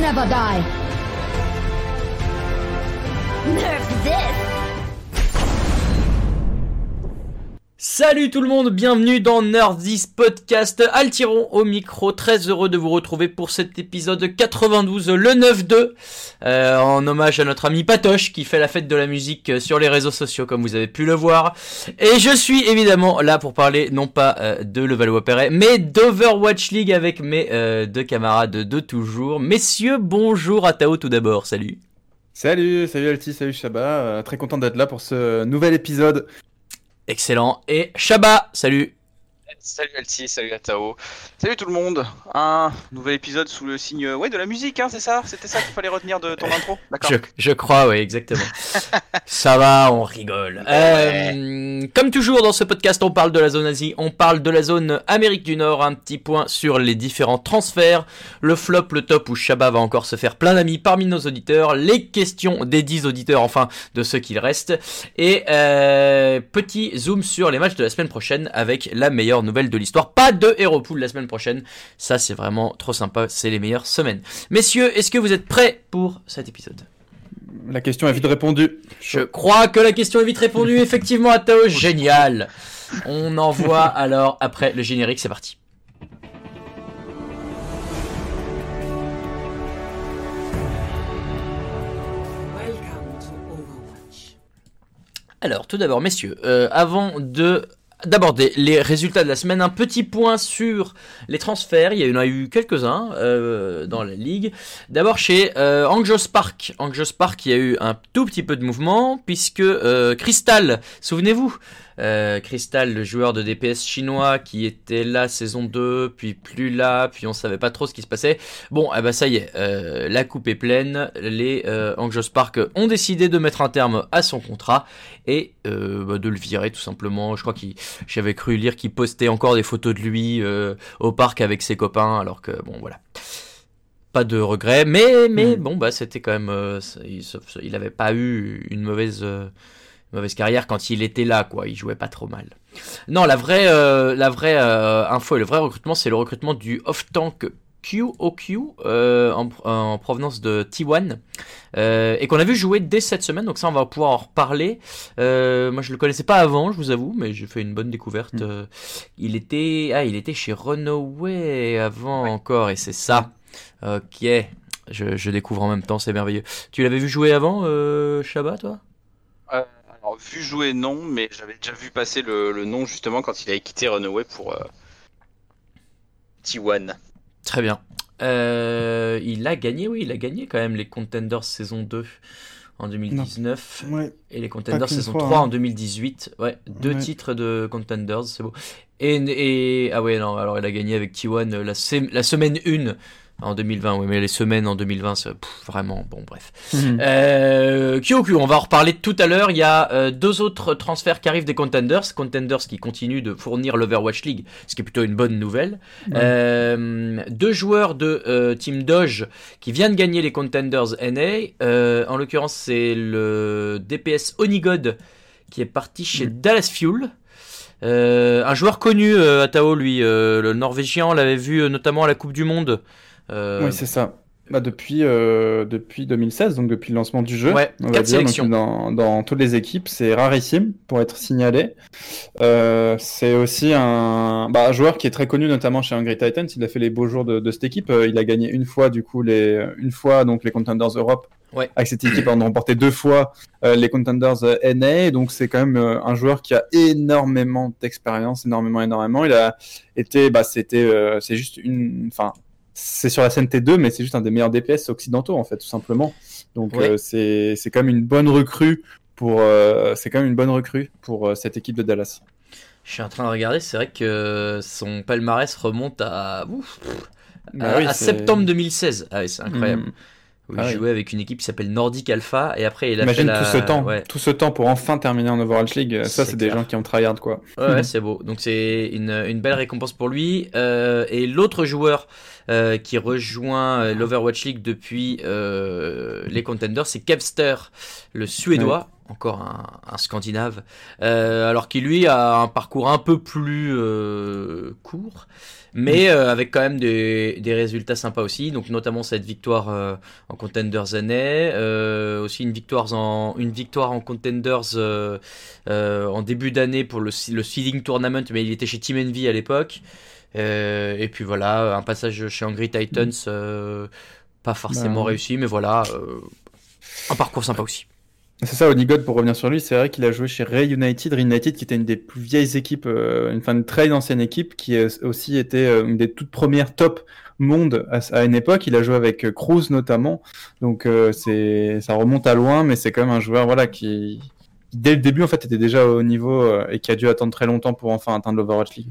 never die. Salut tout le monde, bienvenue dans Nerdis Podcast. Altiron au micro, très heureux de vous retrouver pour cet épisode 92, le 9-2, euh, en hommage à notre ami Patoche qui fait la fête de la musique sur les réseaux sociaux comme vous avez pu le voir. Et je suis évidemment là pour parler non pas euh, de Levallois-Perret, mais d'Overwatch League avec mes euh, deux camarades de toujours. Messieurs, bonjour à Tao tout d'abord, salut. Salut, salut Alti, salut Shaba, euh, très content d'être là pour ce nouvel épisode. Excellent. Et Shaba, salut. Salut Alti, salut Atao. Salut tout le monde. Un nouvel épisode sous le signe ouais, de la musique, hein, c'est ça? C'était ça qu'il fallait retenir de ton intro? D'accord. Je, je crois, oui, exactement. Ça va, on rigole. Euh, comme toujours dans ce podcast, on parle de la zone Asie, on parle de la zone Amérique du Nord, un petit point sur les différents transferts, le flop, le top où Shaba va encore se faire plein d'amis parmi nos auditeurs, les questions des 10 auditeurs, enfin de ceux qu'il reste, et euh, petit zoom sur les matchs de la semaine prochaine avec la meilleure nouvelle de l'histoire. Pas de Hero Pool la semaine prochaine, ça c'est vraiment trop sympa, c'est les meilleures semaines. Messieurs, est-ce que vous êtes prêts pour cet épisode? La question est vite répondue. je crois que la question est vite répondue, effectivement, à Tao. Génial. On envoie alors après le générique, c'est parti. Alors, tout d'abord, messieurs, euh, avant de d'aborder les résultats de la semaine, un petit point sur les transferts. Il y en a eu quelques-uns euh, dans la ligue. D'abord chez euh, Park. Angios Park, il y a eu un tout petit peu de mouvement puisque euh, Crystal, souvenez-vous, euh, Crystal, le joueur de DPS chinois qui était là saison 2, puis plus là, puis on savait pas trop ce qui se passait. Bon, eh ben ça y est, euh, la coupe est pleine. Les euh, Angios Park ont décidé de mettre un terme à son contrat et euh, bah, de le virer tout simplement. Je crois qu'il, j'avais cru lire qu'il postait encore des photos de lui au parc avec ses copains, alors que bon voilà. Pas de regret, mais mais Mm. bon bah c'était quand même, euh, il, se- il avait pas eu une mauvaise euh, mauvaise carrière quand il était là, quoi. Il jouait pas trop mal. Non, la vraie, euh, la vraie euh, info et le vrai recrutement, c'est le recrutement du off-tank QOQ euh, en, en provenance de T1 euh, et qu'on a vu jouer dès cette semaine. Donc ça, on va pouvoir en reparler. Euh, moi, je le connaissais pas avant, je vous avoue, mais j'ai fait une bonne découverte. Mm. Il était, ah, il était chez Runaway avant encore, et c'est ça. Ok. Je, je découvre en même temps, c'est merveilleux. Tu l'avais vu jouer avant, Shabba, toi? Alors, vu jouer, non, mais j'avais déjà vu passer le, le nom justement quand il avait quitté Runaway pour euh, T1. Très bien. Euh, il a gagné, oui, il a gagné quand même les Contenders saison 2 en 2019 Ouais. et les Contenders saison fois, 3 hein. en 2018. Ouais, deux Ouais. titres de Contenders, c'est beau. Et, et ah ouais, non, alors il a gagné avec T1 euh, la, la semaine 1 en 2020, oui, mais les semaines en 2020, c'est vraiment bon, bref. Mhm. Euh, Kyoku, on va en reparler tout à l'heure. Il y a euh, deux autres transferts qui arrivent des Contenders. Contenders qui continuent de fournir l'Overwatch League, ce qui est plutôt une bonne nouvelle. Euh, deux joueurs de euh, Team Doge qui viennent gagner les Contenders NA. En l'occurrence, c'est le DPS Onigod qui est parti chez Mm. Dallas Fuel. Un joueur connu, Atao, lui, le Norvégien, on l'avait vu notamment à la Coupe du Monde. Euh, Oui, c'est ça. Bah, depuis, euh, depuis 2016, donc depuis le lancement du jeu, Ouais, on va dire, donc dans, dans toutes les équipes, c'est rarissime pour être signalé. Euh, c'est aussi un bah, un joueur qui est très connu, notamment chez Hungry Titans. Il a fait les beaux jours de, de cette équipe. Il a gagné une fois, du coup, les, une fois donc les Contenders Europe. Ouais. Avec cette équipe, on a remporté deux fois euh, les Contenders NA. Donc c'est quand même un joueur qui a énormément d'expérience, énormément, énormément. Il a été, bah, c'était, c'est juste une, enfin, c'est sur la scène T2, mais c'est juste un des meilleurs DPS occidentaux, en fait, tout simplement. Donc, Ouais. euh, c'est c'est quand même une bonne recrue pour, euh, c'est quand même une bonne recrue pour euh, cette équipe de Dallas. Je suis en train de regarder, c'est vrai que son palmarès remonte à, ouf, Bah à, oui, à c'est- septembre 2016. Ah oui, c'est incroyable. Mm. Où Ah il oui. jouait avec une équipe qui s'appelle Nordic Alpha et après il a Imagine fait la... tout ce temps, Ouais, tout ce temps pour enfin terminer en Overwatch League. Ça, C'est c'est des gens qui ont tryhard, quoi. ouais, ouais, c'est beau. Donc c'est une, une belle récompense pour lui. Euh, et l'autre joueur euh, qui rejoint euh, l'Overwatch League depuis euh, les Contenders, c'est Kevster, le Suédois. encore un, un Scandinave, euh, alors qui lui a un parcours un peu plus euh, court, mais euh, avec quand même des, des résultats sympas aussi. Donc notamment cette victoire euh, en Contenders année, euh, aussi une victoire en une victoire en Contenders euh, euh, en début d'année pour le, le seeding tournament, mais il était chez Team Envy à l'époque. Euh, et puis voilà, un passage chez Angry Titans, euh, pas forcément Bah, réussi, mais voilà, euh, un parcours sympa aussi. C'est ça, Onigod, pour revenir sur lui, c'est vrai qu'il a joué chez Ray United, Ray United qui était une des plus vieilles équipes, euh, une, enfin, une très ancienne équipe, qui a aussi été euh, une des toutes premières top monde à, à une époque. Il a joué avec euh, Cruz notamment, donc c'est, ça remonte à loin, mais c'est quand même un joueur voilà, qui, dès le début, en fait, était déjà au niveau et qui a dû attendre très longtemps pour enfin atteindre l'Overwatch League.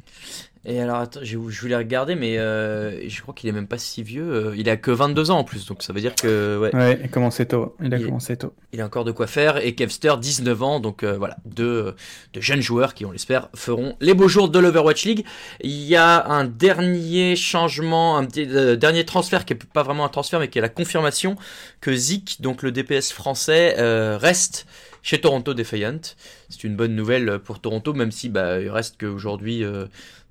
Et alors, attends, je, je voulais regarder, mais euh, je crois qu'il est même pas si vieux. euh, il a que 22 ans en plus, donc ça veut dire que ouais, Ouais, il a commencé tôt. Il a Il- commencé tôt. il a encore de quoi faire. Et Kevster, 19 ans, donc euh, voilà, deux, de jeunes joueurs qui, on l'espère, feront les beaux jours de l'Overwatch League. Il y a un dernier changement, un petit, euh, dernier transfert qui est pas vraiment un transfert, mais qui est la confirmation que Zik, donc le DPS français, reste chez Toronto Defiant. C'est une bonne nouvelle pour Toronto, même si bah, il reste qu'aujourd'hui. euh,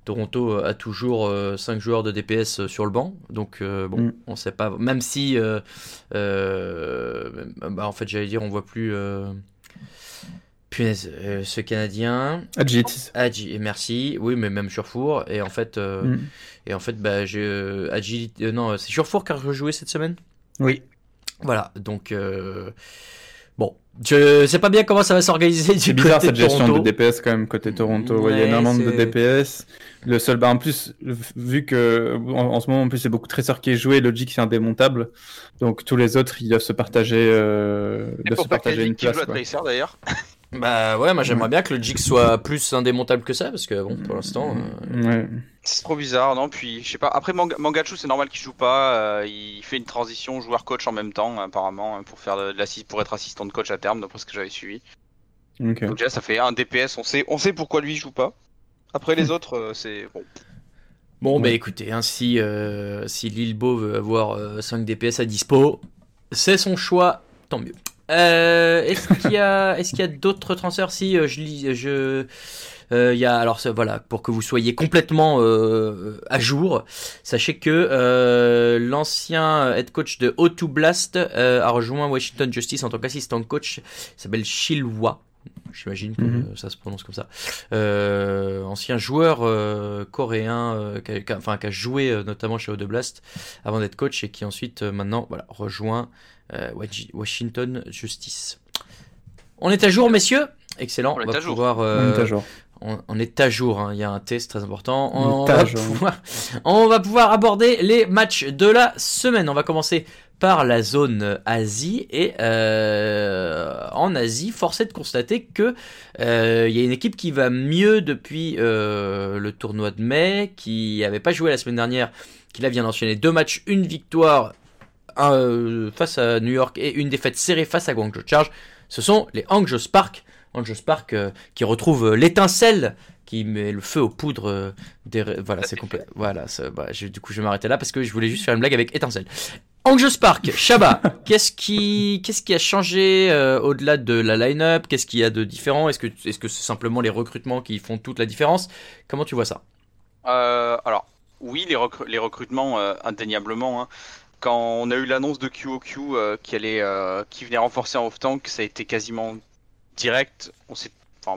Toronto a toujours 5 joueurs de DPS sur le banc, donc euh, bon, Mm. on sait pas. Même si, euh, euh, bah, en fait, j'allais dire, on voit plus. Euh, punaise, euh, ce Canadien. Et merci. Oui, mais même Surfour. Et en fait, euh, Mm. et en fait, bah, euh, euh, non, c'est Surfour qui a rejoué cette semaine? Oui. Voilà, donc euh, je sais pas bien comment ça va s'organiser du C'est bizarre côté cette de gestion Toronto. de DPS quand même côté Toronto. Ouais, il y a énormément de DPS. Le seul, bah en plus, vu que en, en ce moment en plus c'est beaucoup Tracer qui est joué, Logic c'est indémontable. Donc tous les autres ils doivent se partager, euh, doivent se partager une qui joue place. d'ailleurs? Bah ouais, moi j'aimerais bien que le Jig soit plus indémontable que ça, parce que bon, pour l'instant. euh, Ouais. C'est trop bizarre, non Puis je sais pas. Après Manga- Mangachu, c'est normal qu'il joue pas. euh, il fait une transition joueur-coach en même temps, apparemment, hein, pour faire de, pour être assistant de coach à terme, d'après ce que j'avais suivi. Donc déjà, ça fait un DPS. On sait, on sait pourquoi lui il joue pas. Après les autres, euh, c'est bon. Bon, bah écoutez, hein, si, euh, si Lilbo veut avoir euh, 5 DPS à dispo, c'est son choix, tant mieux. Euh, est-ce qu'il y a, est-ce qu'il y a d'autres transferts? Si euh, je lis, je, il y a alors voilà pour que vous soyez complètement euh, à jour. Sachez que euh, l'ancien head coach de O2 Blast euh, a rejoint Washington Justice en tant qu'assistant coach. Il s'appelle Shilwa. J'imagine que Mhm. ça se prononce comme ça. Euh, ancien joueur euh, coréen, euh, qui, a, qui a- enfin, qui a joué euh, notamment chez O2 Blast avant d'être coach et qui ensuite euh, maintenant voilà, rejoint euh, Washington Justice. On est à jour, messieurs? Excellent. On est va à jour. pouvoir, On euh, est à jour. on, on est à jour, hein. il y a un test très important. On va, pouvoir, on va pouvoir aborder les matchs de la semaine. On va commencer par la zone Asie et euh, en Asie, force est de constater que euh, il y a une équipe qui va mieux depuis euh, le tournoi de mai, qui n'avait pas joué la semaine dernière, qui là vient d'enchaîner deux matchs, une victoire euh, face à New York et une défaite serrée face à Guangzhou Charge. Ce sont les Hangzhou Spark, Hangzhou Spark euh, qui retrouve euh, l'étincelle qui met le feu aux poudres euh, des voilà c'est complet voilà bah, je- du coup je vais m'arrêter là parce que je voulais juste faire une blague avec étincelle Hangzhou Spark Shaba qu'est-ce qui qu'est-ce qui a changé euh, au-delà de la line-up? Qu'est-ce qu'il y a de différent? Est-ce que est-ce que c'est simplement les recrutements qui font toute la différence? Comment tu vois ça? Euh, alors, oui, les, recru- les recrutements, euh, indéniablement. hein. Quand on a eu l'annonce de QOQ euh, qui, allait, euh, qui venait renforcer en off-tank, ça a été quasiment direct.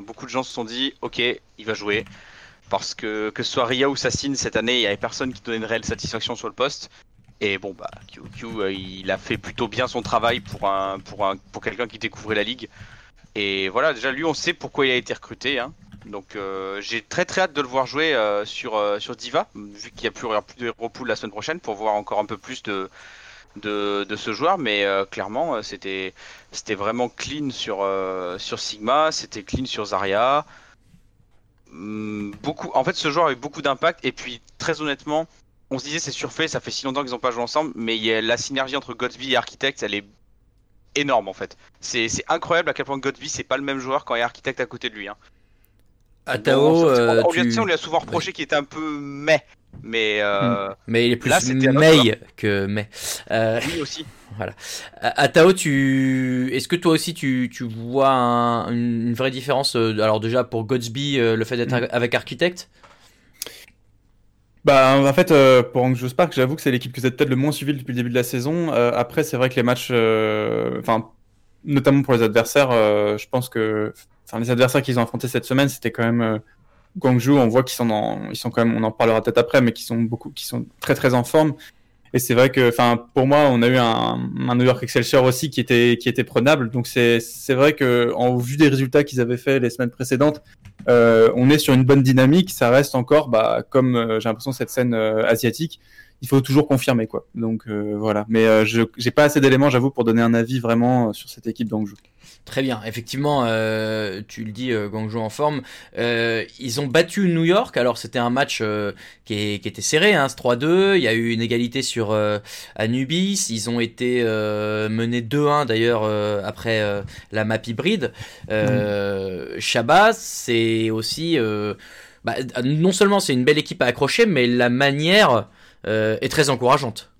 Beaucoup de gens se sont dit, ok, il va jouer. Parce que que ce soit Ria ou Sassine cette année, il n'y avait personne qui donnait une réelle satisfaction sur le poste. Et bon, bah, QOQ, euh, il a fait plutôt bien son travail pour, un, pour, un, pour quelqu'un qui découvrait la ligue. Et voilà, déjà, lui, on sait pourquoi il a été recruté. Hein. Donc euh, j'ai très très hâte de le voir jouer euh, sur, Diva, vu qu'il n'y a plus de Hero Pool la semaine prochaine pour voir encore un peu plus de, de, de ce joueur. Mais euh, clairement, euh, c'était c'était vraiment clean sur, euh, sur Sigma, c'était clean sur Zarya. Hum, beaucoup, en fait, ce joueur avait beaucoup d'impact. Et puis, très honnêtement, on se disait c'est surfait, ça fait si longtemps qu'ils n'ont pas joué ensemble, mais il y a la synergie entre Godsby et Architect, elle est énorme en fait. C'est c'est incroyable à quel point Godsby c'est pas le même joueur quand il y a Architect à côté de lui. Hein. Atao Bon, on, a, tu- sais, on lui a souvent reproché qu'il était un peu mais Mais euh, Mais il est plus Là, May que May. Euh, oui aussi. À- Atao, tu est-ce que toi aussi tu, tu vois un- une, vraie différence euh, Alors déjà pour Godsby, euh, le fait d'être Mm. avec Architect. Bah, en fait, euh, pour Hangzhou Spark, j'avoue que c'est l'équipe que vous êtes peut-être le moins suivi depuis le début de la saison. Euh, après, c'est vrai que les matchs, euh, enfin, notamment pour les adversaires, euh, je pense que, enfin, les adversaires qu'ils ont affrontés cette semaine, c'était quand même euh, Guangzhou. On voit qu'ils sont, en, ils sont quand même, on en parlera peut-être après, mais qui sont beaucoup, qui sont très très en forme. Et c'est vrai que, enfin, pour moi, on a eu un, New York Excelsior aussi qui était, qui était prenable. Donc c'est, c'est vrai que, en vue des résultats qu'ils avaient fait les semaines précédentes, euh, on est sur une bonne dynamique. Ça reste encore, bah, comme euh, j'ai l'impression cette scène euh, asiatique, il faut toujours confirmer quoi. Donc euh, voilà. Mais euh, je j'ai pas assez d'éléments, j'avoue, pour donner un avis vraiment euh, sur cette équipe d'Angjou. Très bien, effectivement, euh, tu le dis, euh, Guangzhou en forme. Euh, ils ont battu New York, alors c'était un match euh, qui, est- qui était serré, hein, c'est 3-2, il y a eu une égalité sur euh, Anubis, ils ont été euh, menés 2-1 d'ailleurs euh, après euh, la map hybride. Euh, Shabazz, c'est aussi... euh, bah, non seulement c'est une belle équipe à accrocher, mais la manière est très encourageante.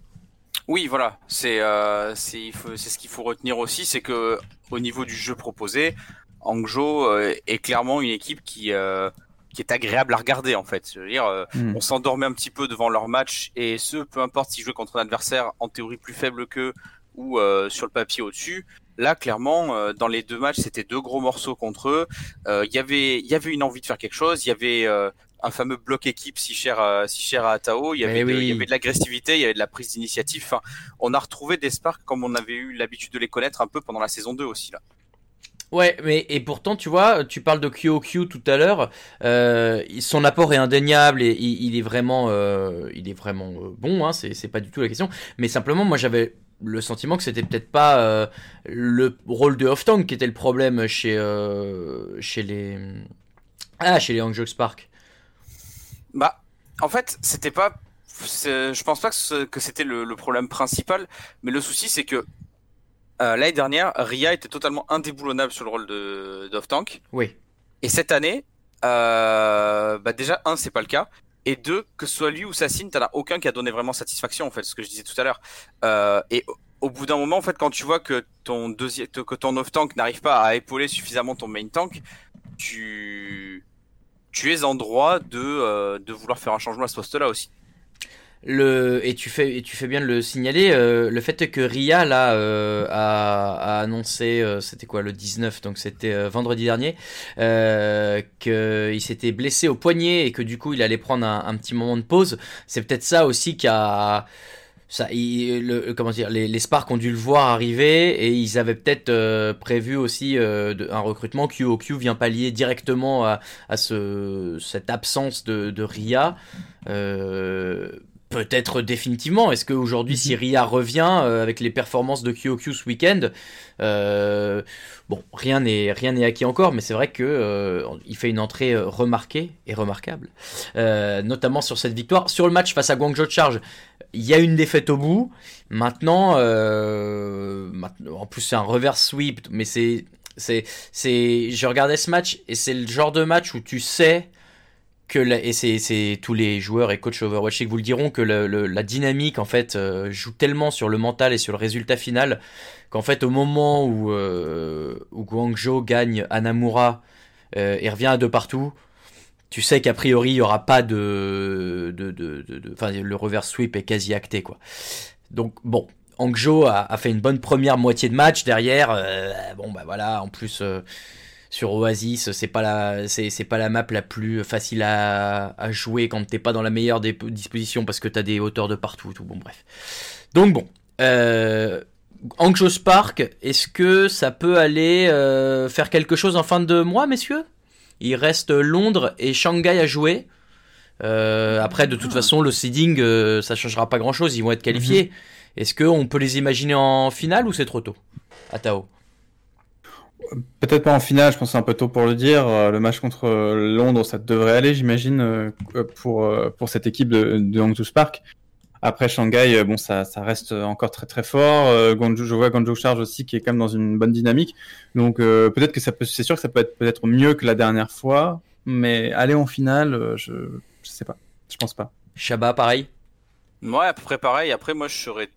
Oui, voilà, c'est euh, c'est ce qu'il faut retenir aussi, c'est que au niveau du jeu proposé, Hangzhou euh, est clairement une équipe qui euh, qui est agréable à regarder en fait. Je veux dire, euh, Mm. on s'endormait un petit peu devant leur match et ce, peu importe s'ils jouaient contre un adversaire en théorie plus faible qu'eux ou euh, sur le papier au-dessus. Là, clairement, euh, dans les deux matchs, c'était deux gros morceaux contre eux. Euh, Il y avait, il y avait une envie de faire quelque chose. Il y avait euh, un fameux bloc équipe si cher, à, si cher à Atao. Il y avait, de, oui. il y avait de l'agressivité, il y avait de la prise d'initiative. Enfin, on a retrouvé des Sparks comme on avait eu l'habitude de les connaître un peu pendant la saison 2 aussi là. Ouais, mais et pourtant, tu vois, tu parles de QOQ tout à l'heure. Euh, son apport est indéniable et il, il est vraiment, euh, il est vraiment euh, bon. Hein, c'est pas du tout la question. Mais simplement, moi, j'avais le sentiment que c'était peut-être pas euh, le rôle de off-tank qui était le problème chez euh, chez les ah chez les Hangzhou Spark. Bah, en fait, c'était pas. Je pense pas que c'était le, le problème principal, mais le souci c'est que euh, l'année dernière, Ria était totalement indéboulonnable sur le rôle de d'off tank. Oui. Et cette année, euh, bah déjà, un, c'est pas le cas. Et deux, que ce soit lui ou Sassine, t'en as aucun qui a donné vraiment satisfaction, en fait, ce que je disais tout à l'heure. Euh, et au- bout d'un moment, en fait, quand tu vois que ton deuxième, que ton off-tank n'arrive pas à épauler suffisamment ton main tank, tu, tu es en droit de, euh, de vouloir faire un changement à ce poste-là aussi. Le, et tu fais, et tu fais bien de le signaler, euh, le fait que Ria là euh, a, a annoncé, c'était quoi le 19, donc c'était vendredi dernier, qu'il s'était blessé au poignet et que du coup il allait prendre un, un petit moment de pause. C'est peut-être ça aussi qui a, ça, il- le, comment dire, les, les Sparks ont dû le voir arriver et ils avaient peut-être euh, prévu aussi euh, un recrutement. QOQ vient pallier directement à, à ce, cette absence de, de Ria. Euh, Peut-être définitivement. Est-ce qu'aujourd'hui, si Ria revient euh, avec les performances de QOQ ce week-end, euh, bon, rien n'est rien n'est acquis encore, mais c'est vrai que euh, il fait une entrée remarquée et remarquable, notamment sur cette victoire. Sur le match face à Guangzhou Charge, il y a une défaite au bout. Maintenant, maintenant- en plus c'est un reverse sweep, mais c'est c'est c'est je regardais ce match et c'est le genre de match où tu sais que la- et c'est tous les joueurs et coachs Overwatch qui vous le diront que le- la dynamique en fait euh, joue tellement sur le mental et sur le résultat final qu'en fait au moment où euh, où Guangzhou gagne Anamura euh, et revient à deux partout tu sais qu'a priori il y aura pas de de de de- de- enfin le reverse sweep est quasi acté quoi. Donc bon Hangzhou a, a fait une bonne première moitié de match derrière euh, bon bah voilà en plus euh, sur Oasis, c'est pas la, c'est, c'est pas la map la plus facile à, à jouer quand t'es pas dans la meilleure des dispositions parce que t'as des hauteurs de partout tout. Bon, bref. Donc bon, euh, Spark, est-ce que ça peut aller euh, faire quelque chose en fin de mois, messieurs? Il reste Londres et Shanghai à jouer. Euh, après, de toute façon, le seeding, euh, ça changera pas grand-chose. Ils vont être qualifiés. Est-ce qu'on peut les imaginer en finale ou c'est trop tôt? Atao. Peut-être pas en finale, je pense que c'est un peu tôt pour le dire. Euh, Le match contre euh, Londres, ça devrait aller, j'imagine, euh, pour, pour cette équipe de, de Hangzhou Spark. Après Shanghai, bon, ça, ça reste encore très très fort. Euh, Guangzhou, je vois Guangzhou Charge aussi qui est quand même dans une bonne dynamique. Donc euh, peut-être que ça peut, c'est sûr que ça peut être peut-être mieux que la dernière fois, mais aller en finale, je, je sais pas, je pense pas. Shabba, pareil? Ouais, à peu près pareil. Après, moi, je serais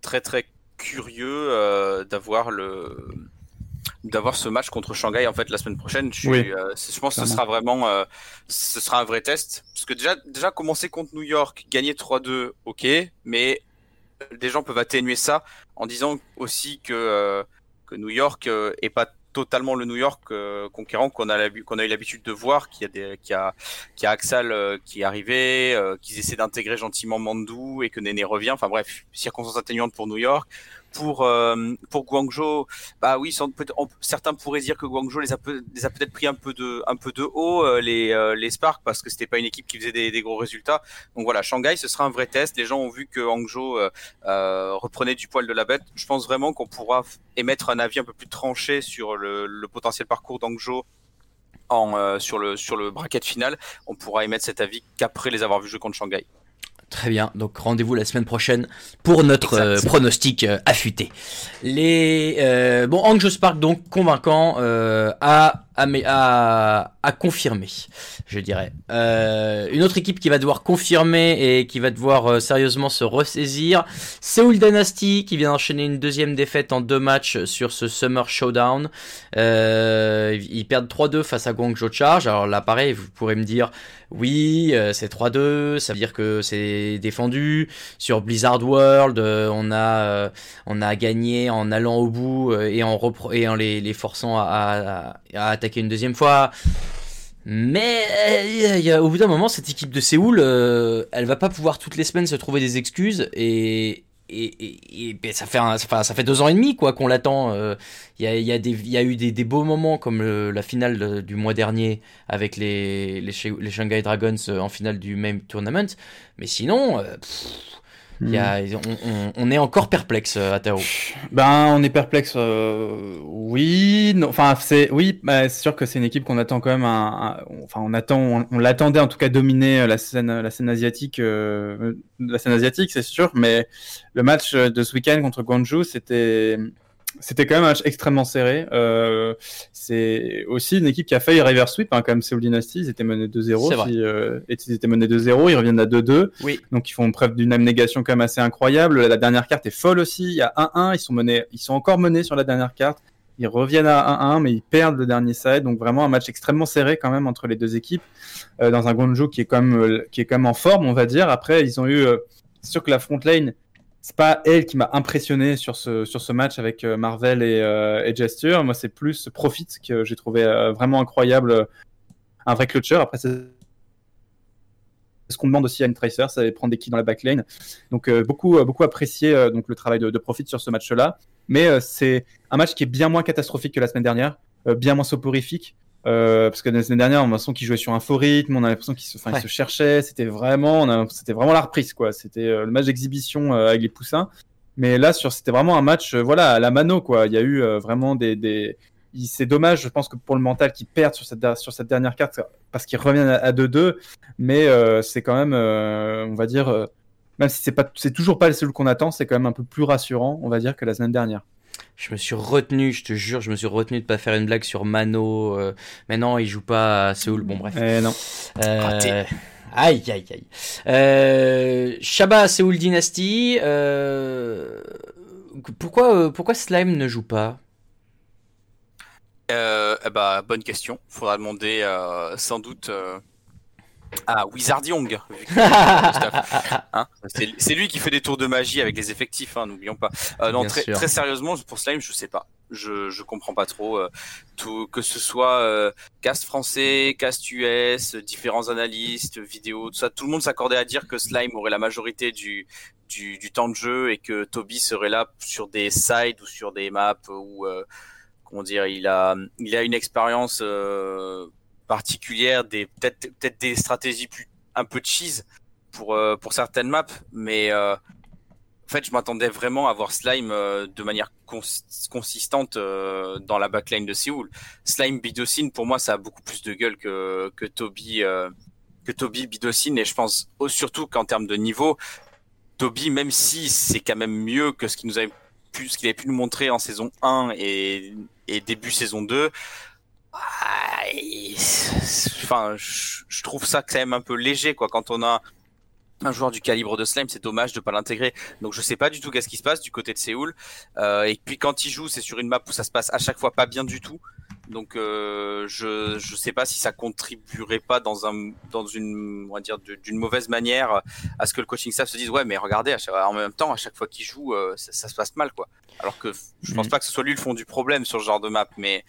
très très curieux euh, d'avoir le d'avoir ce match contre Shanghai en fait la semaine prochaine. Je, Oui. euh, je pense que ce sera vraiment euh, ce sera un vrai test parce que déjà déjà commencer contre New York, gagner 3-2, OK, mais des gens peuvent atténuer ça en disant aussi que euh, que New York euh, est pas totalement le New York euh, conquérant qu'on a qu'on a eu l'habitude de voir qu'il y a des qu'il y a qu'il y a Axel euh, qui est arrivé, euh, qu'ils essaient d'intégrer gentiment Mandou et que Néné revient. Enfin bref, circonstances atténuantes pour New York. Pour euh, pour Guangzhou, bah oui, certains pourraient dire que Guangzhou les a, les a peut-être pris un peu de un peu de haut euh, les euh, les Sparks parce que c'était pas une équipe qui faisait des, gros résultats. Donc voilà, Shanghai, ce sera un vrai test. Les gens ont vu que Hangzhou euh, euh, reprenait du poil de la bête. Je pense vraiment qu'on pourra émettre un avis un peu plus tranché sur le, le potentiel parcours d'Hangzhou en euh, sur le sur le bracket final. On pourra émettre cet avis qu'après les avoir vus jouer contre Shanghai. Très bien, donc rendez-vous la semaine prochaine pour notre euh, pronostic euh, affûté. Les euh, bon Hangzhou Spark donc convaincant euh, à, à, à, confirmer, je dirais. Euh, une autre équipe qui va devoir confirmer et qui va devoir euh, sérieusement se ressaisir, Seoul Dynasty qui vient d'enchaîner une deuxième défaite en deux matchs sur ce Summer Showdown. Euh, ils perdent 3-2 face à Guangzhou Charge. Alors là pareil, vous pourrez me dire oui, euh, c'est 3-2, ça veut dire que c'est défendu. Sur Blizzard World, on a on a gagné en allant au bout et en les, forçant à attaquer une deuxième fois. Mais euh, au bout d'un moment, cette équipe de Séoul, euh, elle va pas pouvoir toutes les semaines se trouver des excuses et ça fait deux ans et demi quoi qu'on l'attend. euh, Il y, a, il y, a eu des, beaux moments comme la finale du mois dernier avec les, les, Sh- les Shanghai Dragons euh, en finale du même tournament. Mais sinon, euh, il y a, on, on- on est encore perplexe euh, à Tao. Ben, on est perplexe. euh, oui, enfin, c'est oui, bah, c'est sûr que c'est une équipe qu'on attend quand même. Un, un- enfin, on attend, on, on l'attendait en tout cas dominer euh, la scène, la scène asiatique, euh, la scène asiatique, c'est sûr. Mais le match euh, de ce week-end contre Guangzhou, c'était, c'était quand même un match extrêmement serré. Euh, c'est aussi une équipe qui a failli reverse sweep, hein, comme Seoul Dynasty. Ils étaient menés 2-0. C'est vrai. si, euh, et ils étaient menés 2-0. Ils reviennent à 2-2. Oui. Donc ils font preuve d'une abnégation quand même assez incroyable. La dernière carte est folle aussi. Il y a 1-1. Ils sont menés, ils sont encore menés sur la dernière carte. Ils reviennent à 1-1, mais ils perdent le dernier side. Donc vraiment un match extrêmement serré quand même entre les deux équipes. Euh, dans un Guangzhou qui est quand même, euh, qui est quand même en forme, on va dire. Après, ils ont eu, c'est sûr que la front lane, c'est pas elle qui m'a impressionné sur ce, sur ce match avec euh, Marvel et, euh, Gesture. Moi, c'est plus Profit que j'ai trouvé euh, vraiment incroyable. euh, Un vrai clutcher. Après, c'est ce qu'on demande aussi à une Tracer, c'est prendre des kills dans la backlane. Donc euh, beaucoup, euh, beaucoup apprécié euh, donc le travail de, de Profit sur ce match-là. Mais euh, c'est un match qui est bien moins catastrophique que la semaine dernière, euh, bien moins soporifique. Euh, parce que la semaine dernière, on a l'impression qu'il jouait sur un faux rythme, on a l'impression qu'il se, Ouais. se cherchait. C'était vraiment, c'était vraiment la reprise, quoi. C'était euh, le match d'exhibition euh, avec les poussins. Mais là, sur, c'était vraiment un match, voilà, à la mano, quoi. Il y a eu vraiment des, c'est dommage, je pense que pour le mental, qu'ils perdent sur cette, sur cette dernière carte parce qu'ils reviennent à à 2-2. Mais c'est quand même, on va dire, même si c'est pas, c'est toujours pas le seul qu'on attend, c'est quand même un peu plus rassurant, on va dire, que la semaine dernière. Je me suis retenu, je te jure, je me suis retenu de pas faire une blague sur Mano. euh, mais non, il joue pas à Séoul. Bon, bref. Eh non. Euh. Aïe, aïe, aïe. Euh, Shabba Seoul Dynasty. euh, pourquoi, euh, pourquoi Slime ne joue pas? Euh, eh bah, bonne question. Faudra demander euh, sans doute à Wizard Young. hein. C'est lui qui fait des tours de magie avec les effectifs, hein, n'oublions pas. Euh, non, très, très sérieusement, pour Slime, je sais pas. Je, je comprends pas trop. euh, tout, que ce soit euh, cast français, cast US, différents analystes, vidéos, tout ça, tout le monde s'accordait à dire que Slime aurait la majorité du, du, du temps de jeu et que Toby serait là sur des sides ou sur des maps où, euh, comment dire, il a, il a une expérience euh, particulière, des peut-être peut-être des stratégies plus un peu cheese pour euh, pour certaines maps, mais euh, en fait, je m'attendais vraiment à voir Slime euh, de manière cons- consistante euh, dans la backline de Séoul. Slime Bidocine, pour moi, ça a beaucoup plus de gueule que que Toby euh, que Toby Bidocine, et je pense surtout qu'en termes de niveau, Toby, même si c'est quand même mieux que ce qu'il nous avait pu, ce qu'il avait pu nous montrer en saison 1 et, et début saison 2, ah, enfin, je, trouve ça quand même un peu léger, quoi, quand on a un joueur du calibre de Slime, c'est dommage de pas l'intégrer. Donc je sais pas du tout qu'est-ce qui se passe du côté de Séoul. Euh, et puis quand il joue, c'est sur une map où ça se passe à chaque fois pas bien du tout. Donc euh, je je sais pas si ça contribuerait pas dans un dans une on va dire d'une mauvaise manière à ce que le coaching staff se dise ouais mais regardez en même temps à chaque fois qu'il joue euh, ça, ça, se passe mal quoi. Alors que je pense Mhm. pas que ce soit lui le fond du problème sur ce genre de map mais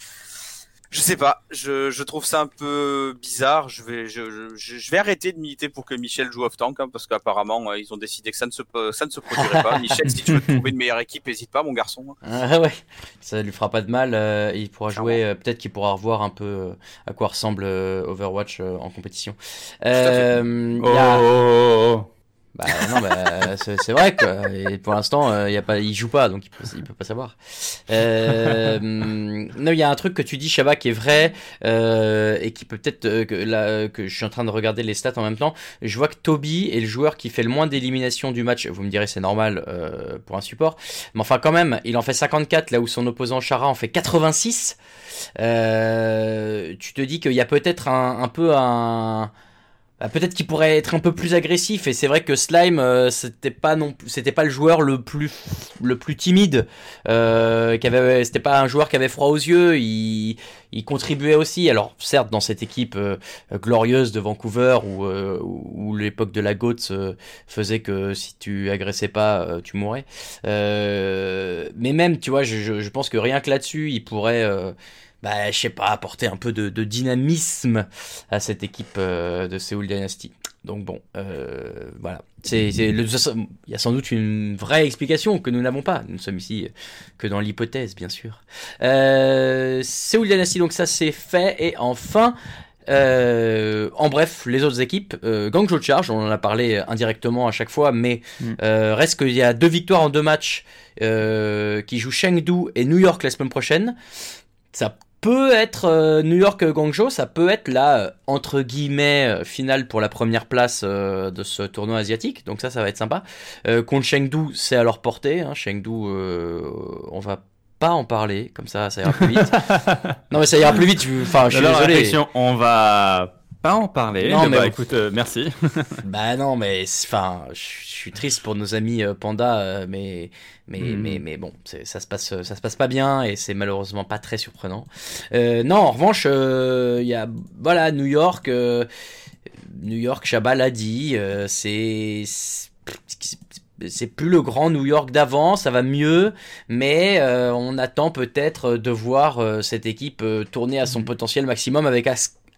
je sais pas, je, je trouve ça un peu bizarre. Je vais, je, je, je vais arrêter de militer pour que Michel joue off tank hein, parce qu'apparemment euh, ils ont décidé que ça ne se, ça ne se produirait pas. Michel, si tu veux te trouver une meilleure équipe, hésite pas, mon garçon. Ah ouais, ça lui fera pas de mal. euh, il pourra jouer, euh, peut-être qu'il pourra revoir un peu euh, à quoi ressemble euh, Overwatch en compétition. à fait. Il y a- oh. Bah non, bah, c'est c'est vrai quoi. Et pour l'instant, euh, il a pas, il joue pas, donc il peut, peut pas savoir. Euh, non, il y a un truc que tu dis, Shabba, qui est vrai euh, et qui peut peut-être euh, que là que je suis en train de regarder les stats en même temps. Je vois que Toby est le joueur qui fait le moins d'éliminations du match. Vous me direz, c'est normal euh, pour un support, mais enfin quand même, il en fait 54 là où son opposant Chara en fait 86. Euh, tu te dis qu'il y a peut-être un, un peu un peut-être qu'il pourrait être un peu plus agressif et c'est vrai que Slime euh, c'était pas non c'était pas le joueur le plus le plus timide euh, c'était pas un joueur qui avait froid aux yeux il, il contribuait aussi. Alors certes dans cette équipe euh, glorieuse de Vancouver où euh, où l'époque de la GOAT euh, faisait que si tu agressais pas euh, tu mourais. Mais même tu vois je, je, pense que rien que là-dessus il pourrait bah, je sais pas, apporter un peu de, de dynamisme à cette équipe euh, de Seoul Dynasty. Donc bon, euh, voilà. C'est, il y a sans doute une vraie explication que nous n'avons pas. Nous ne sommes ici que dans l'hypothèse, bien sûr. Euh, Seoul Dynasty, donc ça c'est fait. Et enfin, euh, en bref, les autres équipes, euh, Guangzhou Charge, on en a parlé indirectement à chaque fois, mais Mm. euh, reste qu'il y a deux victoires en deux matchs euh, qui jouent Chengdu et New York la semaine prochaine. Ça peut être euh, New York Guangzhou, ça peut être la euh, entre guillemets euh, finale pour la première place euh, de ce tournoi asiatique. Donc ça, ça va être sympa. Euh, contre Chengdu, c'est à leur portée. Hein. Chengdu, euh, on va pas en parler, comme ça, ça ira plus vite. non mais ça ira plus vite. Enfin, je suis désolé. on va pas en parler. Non, mais mais bah, écoute, euh, merci. Bah non, mais enfin, je suis triste pour nos amis euh, panda, euh, mais mais Mm. mais mais bon, ça se passe ça se passe pas bien et c'est malheureusement pas très surprenant. Euh, non, en revanche, euh, il y a voilà New York, euh, New York, Chabat l'a dit, euh, c'est c'est plus le grand New York d'avant, ça va mieux, mais euh, on attend peut-être de voir euh, cette équipe euh, tourner à son potentiel maximum avec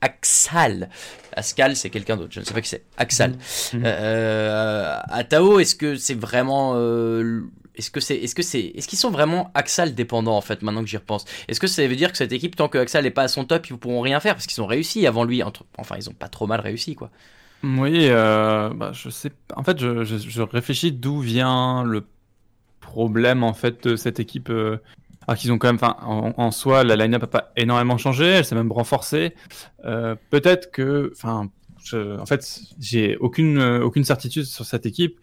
Axal. Ascal, c'est quelqu'un d'autre, je ne sais pas qui c'est. Axal. Mhm. Euh, à Tao, est-ce que c'est vraiment. euh, est-ce que c'est, est-ce que c'est, est-ce qu'ils sont vraiment Axal dépendants en fait maintenant que j'y repense? Est-ce que ça veut dire que cette équipe, tant que Axal n'est pas à son top, ils pourront rien faire? Parce qu'ils ont réussi avant lui entre- Enfin, ils ont pas trop mal réussi quoi. Oui, euh, bah, je sais. En fait, je, je- je réfléchis d'où vient le problème en fait de cette équipe. Alors qu'ils ont quand même, en, soi, la line-up n'a pas énormément changé, elle s'est même renforcée. Euh, Peut-être que, en fait, j'ai aucune euh, aucune certitude sur cette équipe.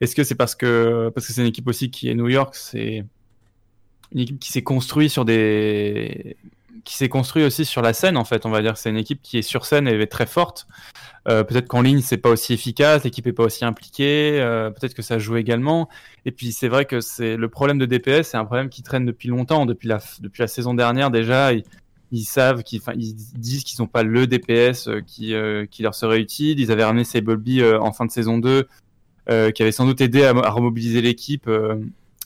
Est-ce que c'est parce que parce que c'est une équipe aussi qui est New York, c'est une équipe qui s'est construite sur des qui s'est construite aussi sur la scène en fait. On va dire c'est une équipe qui est sur scène et est très forte. Euh, peut-être qu'en ligne c'est pas aussi efficace, l'équipe est pas aussi impliquée, euh, peut-être que ça joue également. Et puis c'est vrai que c'est le problème de DPS, c'est un problème qui traîne depuis longtemps, depuis la depuis la saison dernière déjà. Ils, ils savent qu'ils, ils disent qu'ils n'ont pas le DPS euh, qui qui leur serait utile. Ils avaient ramené Sableby en fin de saison 2, euh, qui avait sans doute aidé à, remobiliser l'équipe.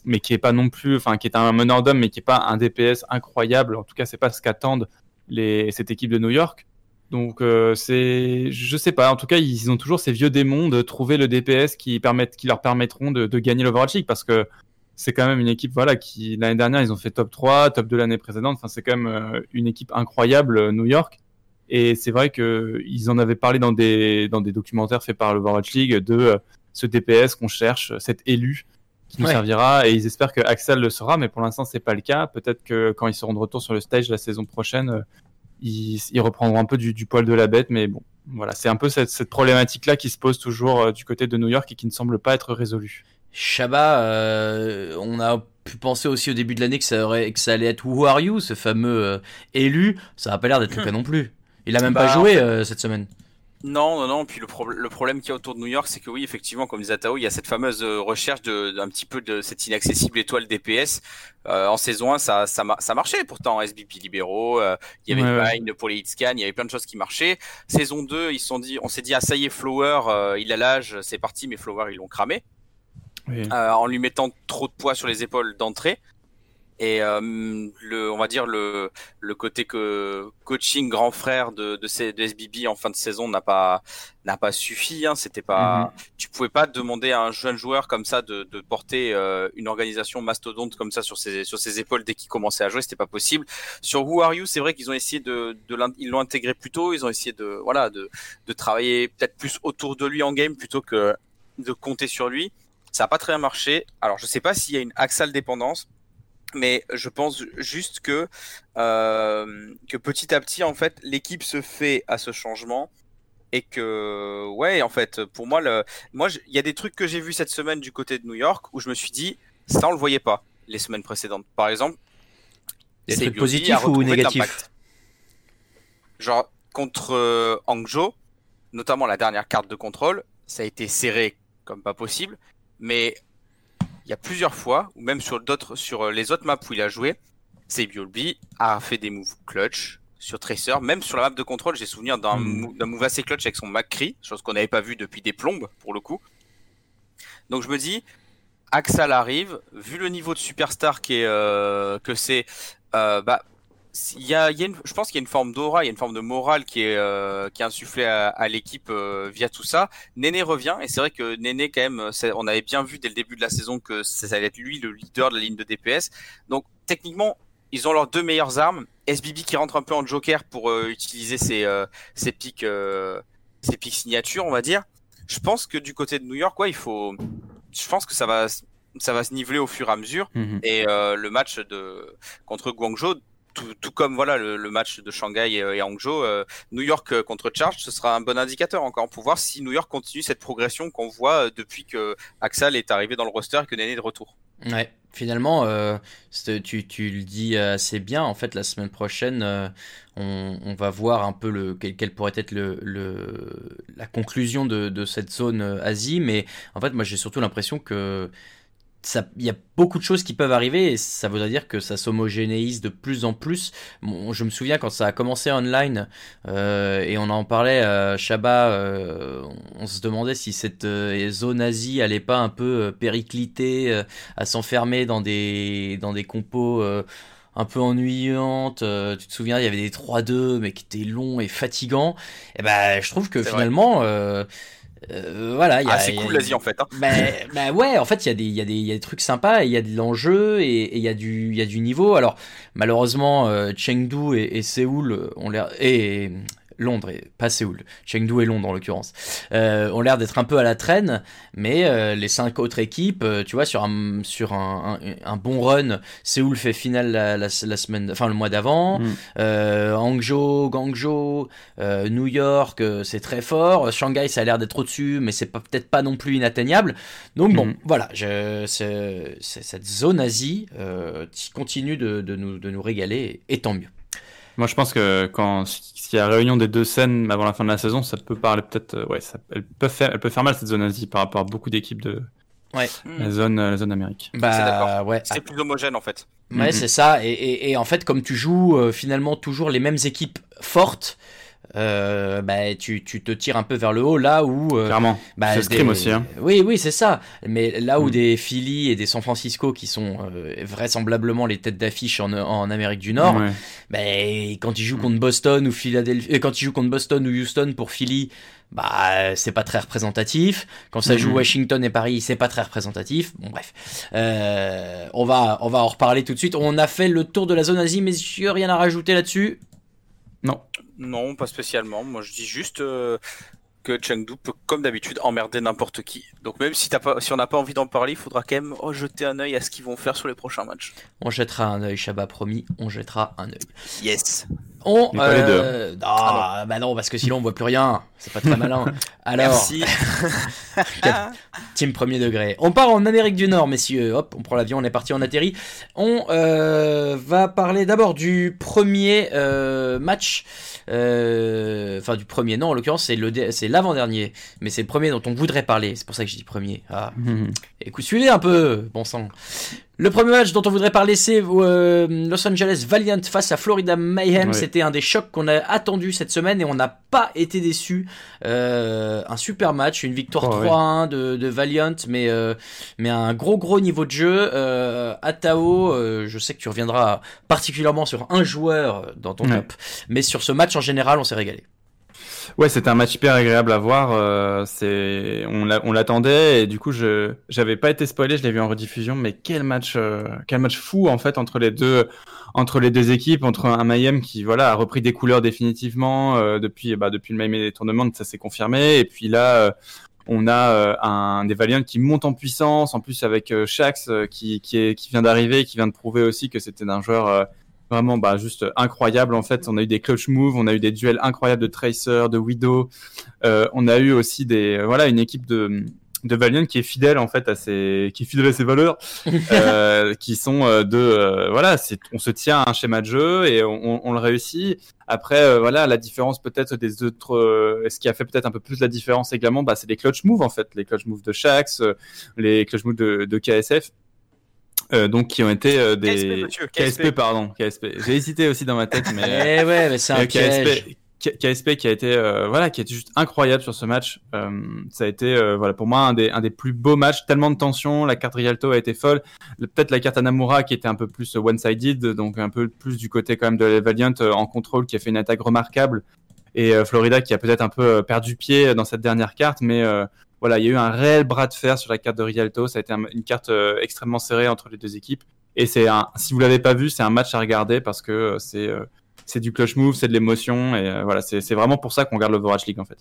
mais qui est pas non plus, enfin, qui est un meneur d'homme, mais qui est pas un DPS incroyable. En tout cas, c'est pas ce qu'attendent les, cette équipe de New York. Donc, euh, c'est, je sais pas. En tout cas, ils ont toujours ces vieux démons de trouver le DPS qui permettent, qui leur permettront de, de gagner l'Overwatch League parce que c'est quand même une équipe, voilà, qui, l'année dernière, ils ont fait top 3, top 2 l'année précédente. Enfin, c'est quand même euh, une équipe incroyable, euh, New York. Et c'est vrai que ils en avaient parlé dans des, dans des documentaires faits par l'Overwatch League de euh, ce DPS qu'on cherche, cet élu qui nous Ouais. servira et ils espèrent que Axel le sera mais pour l'instant c'est pas le cas peut-être que quand ils seront de retour sur le stage la saison prochaine ils, ils reprendront un peu du, du poil de la bête mais bon voilà c'est un peu cette, cette problématique là qui se pose toujours euh, du côté de New York et qui ne semble pas être résolue Shabba, euh, on a pu penser aussi au début de l'année que ça, aurait, que ça allait être Who Are You, ce fameux euh, élu. Ça n'a pas l'air d'être le cas non plus. Il a même Bah, pas en joué fait- euh, cette semaine. Non, non, non. Puis le, pro- le problème qu'il y a autour de New York, c'est que oui, effectivement, comme disait Tao, il y a cette fameuse euh, recherche de, d'un petit peu de cette inaccessible étoile DPS. Euh, en saison 1, ça, ça, ma- ça marchait pourtant. SBP libéraux, euh, il y avait Ouais, ouais. Vine pour les hitscans, il y avait plein de choses qui marchaient. Saison 2, ils se sont dit, on s'est dit, ah ça y est, Flower, euh, il a l'âge, c'est parti, mais Flower, ils l'ont cramé. Oui. euh, en lui mettant trop de poids sur les épaules d'entrée. Et euh, le, on va dire le, le côté que coaching grand frère de, de, ces- de SBB en fin de saison n'a pas n'a pas suffi. Hein, C'était pas, tu pouvais pas demander à un jeune joueur comme ça de, de porter euh, une organisation mastodonte comme ça sur ses sur ses épaules dès qu'il commençait à jouer. C'était pas possible. Sur Who Are You, c'est vrai qu'ils ont essayé de, de ils l'ont intégré plus tôt. Ils ont essayé de voilà de de travailler peut-être plus autour de lui en game plutôt que de compter sur lui. Ça n'a pas très bien marché. Alors, je sais pas s'il y a une Axal dépendance, mais je pense juste que, euh, que petit à petit, en fait, l'équipe se fait à ce changement. Et que, ouais, en fait, pour moi, le, moi, il y a des trucs que j'ai vus cette semaine du côté de New York où je me suis dit, ça, on le voyait pas les semaines précédentes. Par exemple, Des trucs positifs ou négatifs. Genre, contre euh, Hangzhou, notamment la dernière carte de contrôle, ça a été serré comme pas possible, mais il y a plusieurs fois, ou même sur d'autres, sur euh, les autres maps où il a joué, Sebiolbi a fait des moves clutch sur Tracer, même sur la map de contrôle, j'ai souvenir d'un Mm. d'un move assez clutch avec son McCree, chose qu'on n'avait pas vu depuis des plombes pour le coup. Donc je me dis, Axal arrive, vu le niveau de superstar qui est, euh, que c'est, euh, bah, il y a, il y a une, je pense qu'il y a une forme d'aura, il y a une forme de morale qui est, euh, qui est insufflée à, à l'équipe euh, via tout ça. Néné revient et c'est vrai que Néné quand même, c'est- on avait bien vu dès le début de la saison que ça allait être lui le leader de la ligne de DPS. Donc techniquement, ils ont leurs deux meilleures armes. SBB qui rentre un peu en joker pour euh, utiliser ses, euh, ses pics, euh, ses pics signatures, on va dire. Je pense que du côté de New York, ouais, il faut, je pense que ça va, ça va se niveler au fur et à mesure. Mhm. Et euh, le match de contre Guangzhou, tout, comme voilà le, match de Shanghai et, et Hangzhou, euh, New York euh, contre Charge, ce sera un bon indicateur encore pour voir si New York continue cette progression qu'on voit euh, depuis que Axel est arrivé dans le roster et que Néné est de retour. Ouais, finalement, euh, tu, le dis assez bien. En fait, la semaine prochaine, euh, on, va voir un peu le, quel, quel pourrait être la conclusion de, cette zone euh, Asie. Mais en fait, moi, j'ai surtout l'impression que il y a beaucoup de choses qui peuvent arriver et ça voudrait dire que ça s'homogénéise de plus en plus. Bon, je me souviens quand ça a commencé online euh, et on en parlait, euh, Shabba, euh, on se demandait si cette euh, zone Asie allait pas un peu euh, péricliter, euh, à s'enfermer dans des, dans des compos euh, un peu ennuyantes. Euh, tu te souviens, il y avait des 3-2 mais qui étaient longs et fatigants. Et ben, je trouve que finalement, euh, euh, voilà, il y a, Ah, c'est cool l'Asie en fait. Hein. bah, bah ouais, en fait, il y, a des- il y, a des- il y a des trucs sympas, il y a de l'enjeu et il y, a du- il y a du niveau. Alors, malheureusement, euh, Chengdu et, et Séoul euh, ont l'air. Et Londres, et pas Séoul, Chengdu et Londres en l'occurrence, euh, ont l'air d'être un peu à la traîne, mais euh, les cinq autres équipes, euh, tu vois, sur un, sur un, un, un bon run, Séoul fait finale la, la, la semaine, enfin le mois d'avant, Mm. euh, Hangzhou, Guangzhou, euh, New York, euh, c'est très fort. Shanghai, ça a l'air d'être au-dessus, mais c'est peut-être pas non plus inatteignable. Donc bon, Mhm. voilà, je, c'est- c'est- cette zone Asie euh, qui continue de, de nous, de nous régaler, et tant mieux. Moi, je pense que quand s'il y a réunion des deux scènes avant la fin de la saison, ça peut parler peut-être. euh, ouais, ça, elle peut faire, elle peut faire mal cette zone Asie par rapport à beaucoup d'équipes de Ouais, la zone, euh, la zone Amérique. C'est bah ouais, C'est plus homogène en fait. Ouais, Mhm. c'est ça. Et, et, et en fait, comme tu joues euh, finalement toujours les mêmes équipes fortes, euh, bah, tu, tu te tires un peu vers le haut là où. euh, Clairement. bah, c'est des- aussi. Hein. Oui, oui, c'est ça. Mais là où Mm. des Philly et des San Francisco qui sont euh, vraisemblablement les têtes d'affiche en, en Amérique du Nord, Ouais. ben, quand ils jouent contre Boston ou Philadelphie, euh, quand ils jouent contre Boston ou Houston pour Philly, bah c'est pas très représentatif. Quand ça joue Mhm. Washington et Paris, c'est pas très représentatif. Bon bref, Euh, on va on va en reparler tout de suite. On a fait le tour de la zone Asie, mais j'ai rien à rajouter là-dessus? Non. Non, pas spécialement. Moi, je dis juste euh, que Chengdu peut, comme d'habitude, emmerder n'importe qui. Donc même si, t'as pas, si on n'a pas envie d'en parler, il faudra quand même oh, jeter un œil à ce qu'ils vont faire sur les prochains matchs. On jettera un œil, Shabba promis, on jettera un œil. Yes. On, Mais pas les deux. euh, ah, bah non, parce que sinon on voit plus rien. C'est pas très malin. Alors, Merci. team premier degré. On part en Amérique du Nord, messieurs. Hop, on prend l'avion, on est parti, on atterrit. On euh, va parler d'abord du premier euh, match. euh, Enfin, du premier, non, en l'occurrence, c'est le dé- c'est l'avant-dernier. Mais c'est le premier dont on voudrait parler. C'est pour ça que je dis premier. Ah, Écoute, suivez un peu, bon sang. Le premier match dont on voudrait parler, c'est euh, Los Angeles Valiant face à Florida Mayhem. Ouais. C'était un des chocs qu'on a attendu cette semaine et on n'a pas été déçus. Euh, un super match, une victoire Oh, ouais. 3-1 de, de Valiant, mais euh, mais un gros gros niveau de jeu. Euh, Atao, euh, je sais que tu reviendras particulièrement sur un joueur dans ton Ouais. top, mais sur ce match en général, on s'est régalé. Ouais, c'était un match hyper agréable à voir. euh, c'est, on l'a- on l'attendait et du coup, je, j'avais pas été spoilé, je l'ai vu en rediffusion, mais quel match, euh, quel match fou en fait entre les deux, entre les deux équipes, entre un Mayhem qui voilà a repris des couleurs définitivement euh, depuis, bah, depuis le Mayhem des tournements, ça s'est confirmé. Et puis là, euh, on a euh, un des qui monte en puissance, en plus avec Shax qui, qui, est, qui vient d'arriver, qui vient de prouver aussi que c'était un joueur vraiment bah, juste incroyable en fait. On a eu des clutch moves, on a eu des duels incroyables de Tracer, de Widow. Euh, on a eu aussi des voilà une équipe de de Valiant qui est fidèle en fait à ses qui est fidèle à ses valeurs euh, qui sont euh, de euh, voilà c'est on se tient à un schéma de jeu et on, on le réussit après euh, voilà la différence peut-être des autres euh, ce qui a fait peut-être un peu plus la différence également bah c'est les clutch moves en fait les clutch moves de Shax euh, les clutch moves de, de KSF euh, donc qui ont été euh, des KSP, monsieur, KSP, KSP. pardon KSP j'ai hésité aussi dans ma tête mais Eh ouais, mais c'est un euh, piège. KSP, qui a été euh, voilà qui a été juste incroyable sur ce match. Euh, ça a été euh, voilà pour moi un des un des plus beaux matchs. Tellement de tension la carte Rialto a été folle. Le- peut-être la carte Anamura qui était un peu plus one sided donc un peu plus du côté quand même de la Valiant euh, en contrôle qui a fait une attaque remarquable. Et euh, Florida qui a peut-être un peu perdu pied dans cette dernière carte mais euh, voilà il y a eu un réel bras de fer sur la carte de Rialto ça a été un- une carte euh, extrêmement serrée entre les deux équipes et c'est un si vous l'avez pas vu c'est un match à regarder parce que euh, c'est euh, c'est du clutch move, c'est de l'émotion, et euh, voilà, c'est c'est vraiment pour ça qu'on regarde l'Overwatch League en fait.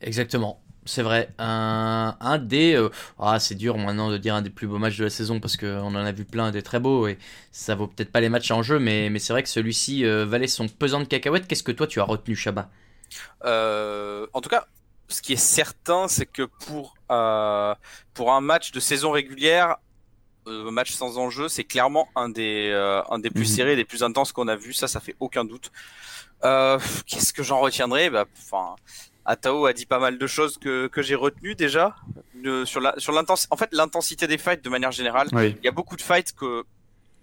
Exactement. C'est vrai, un, un des... euh, ah, c'est dur maintenant de dire un des plus beaux matchs de la saison parce qu'on en a vu plein des très beaux et ça vaut peut-être pas les matchs en jeu, mais, mais c'est vrai que celui-ci euh, valait son pesant de cacahuètes. Qu'est-ce que toi tu as retenu, Euh, en tout cas, ce qui est certain, c'est que pour euh, pour un match de saison régulière, euh, un match sans enjeu, c'est clairement un des euh, un des plus Mhm. serrés, des plus intenses qu'on a vu. Ça, ça fait aucun doute. Euh, Qu'est-ce que j'en retiendrai? Bah, enfin, Atao a dit pas mal de choses que que j'ai retenues déjà sur la sur l'intensité. En fait, l'intensité des fights de manière générale Oui. il y a beaucoup de fights que,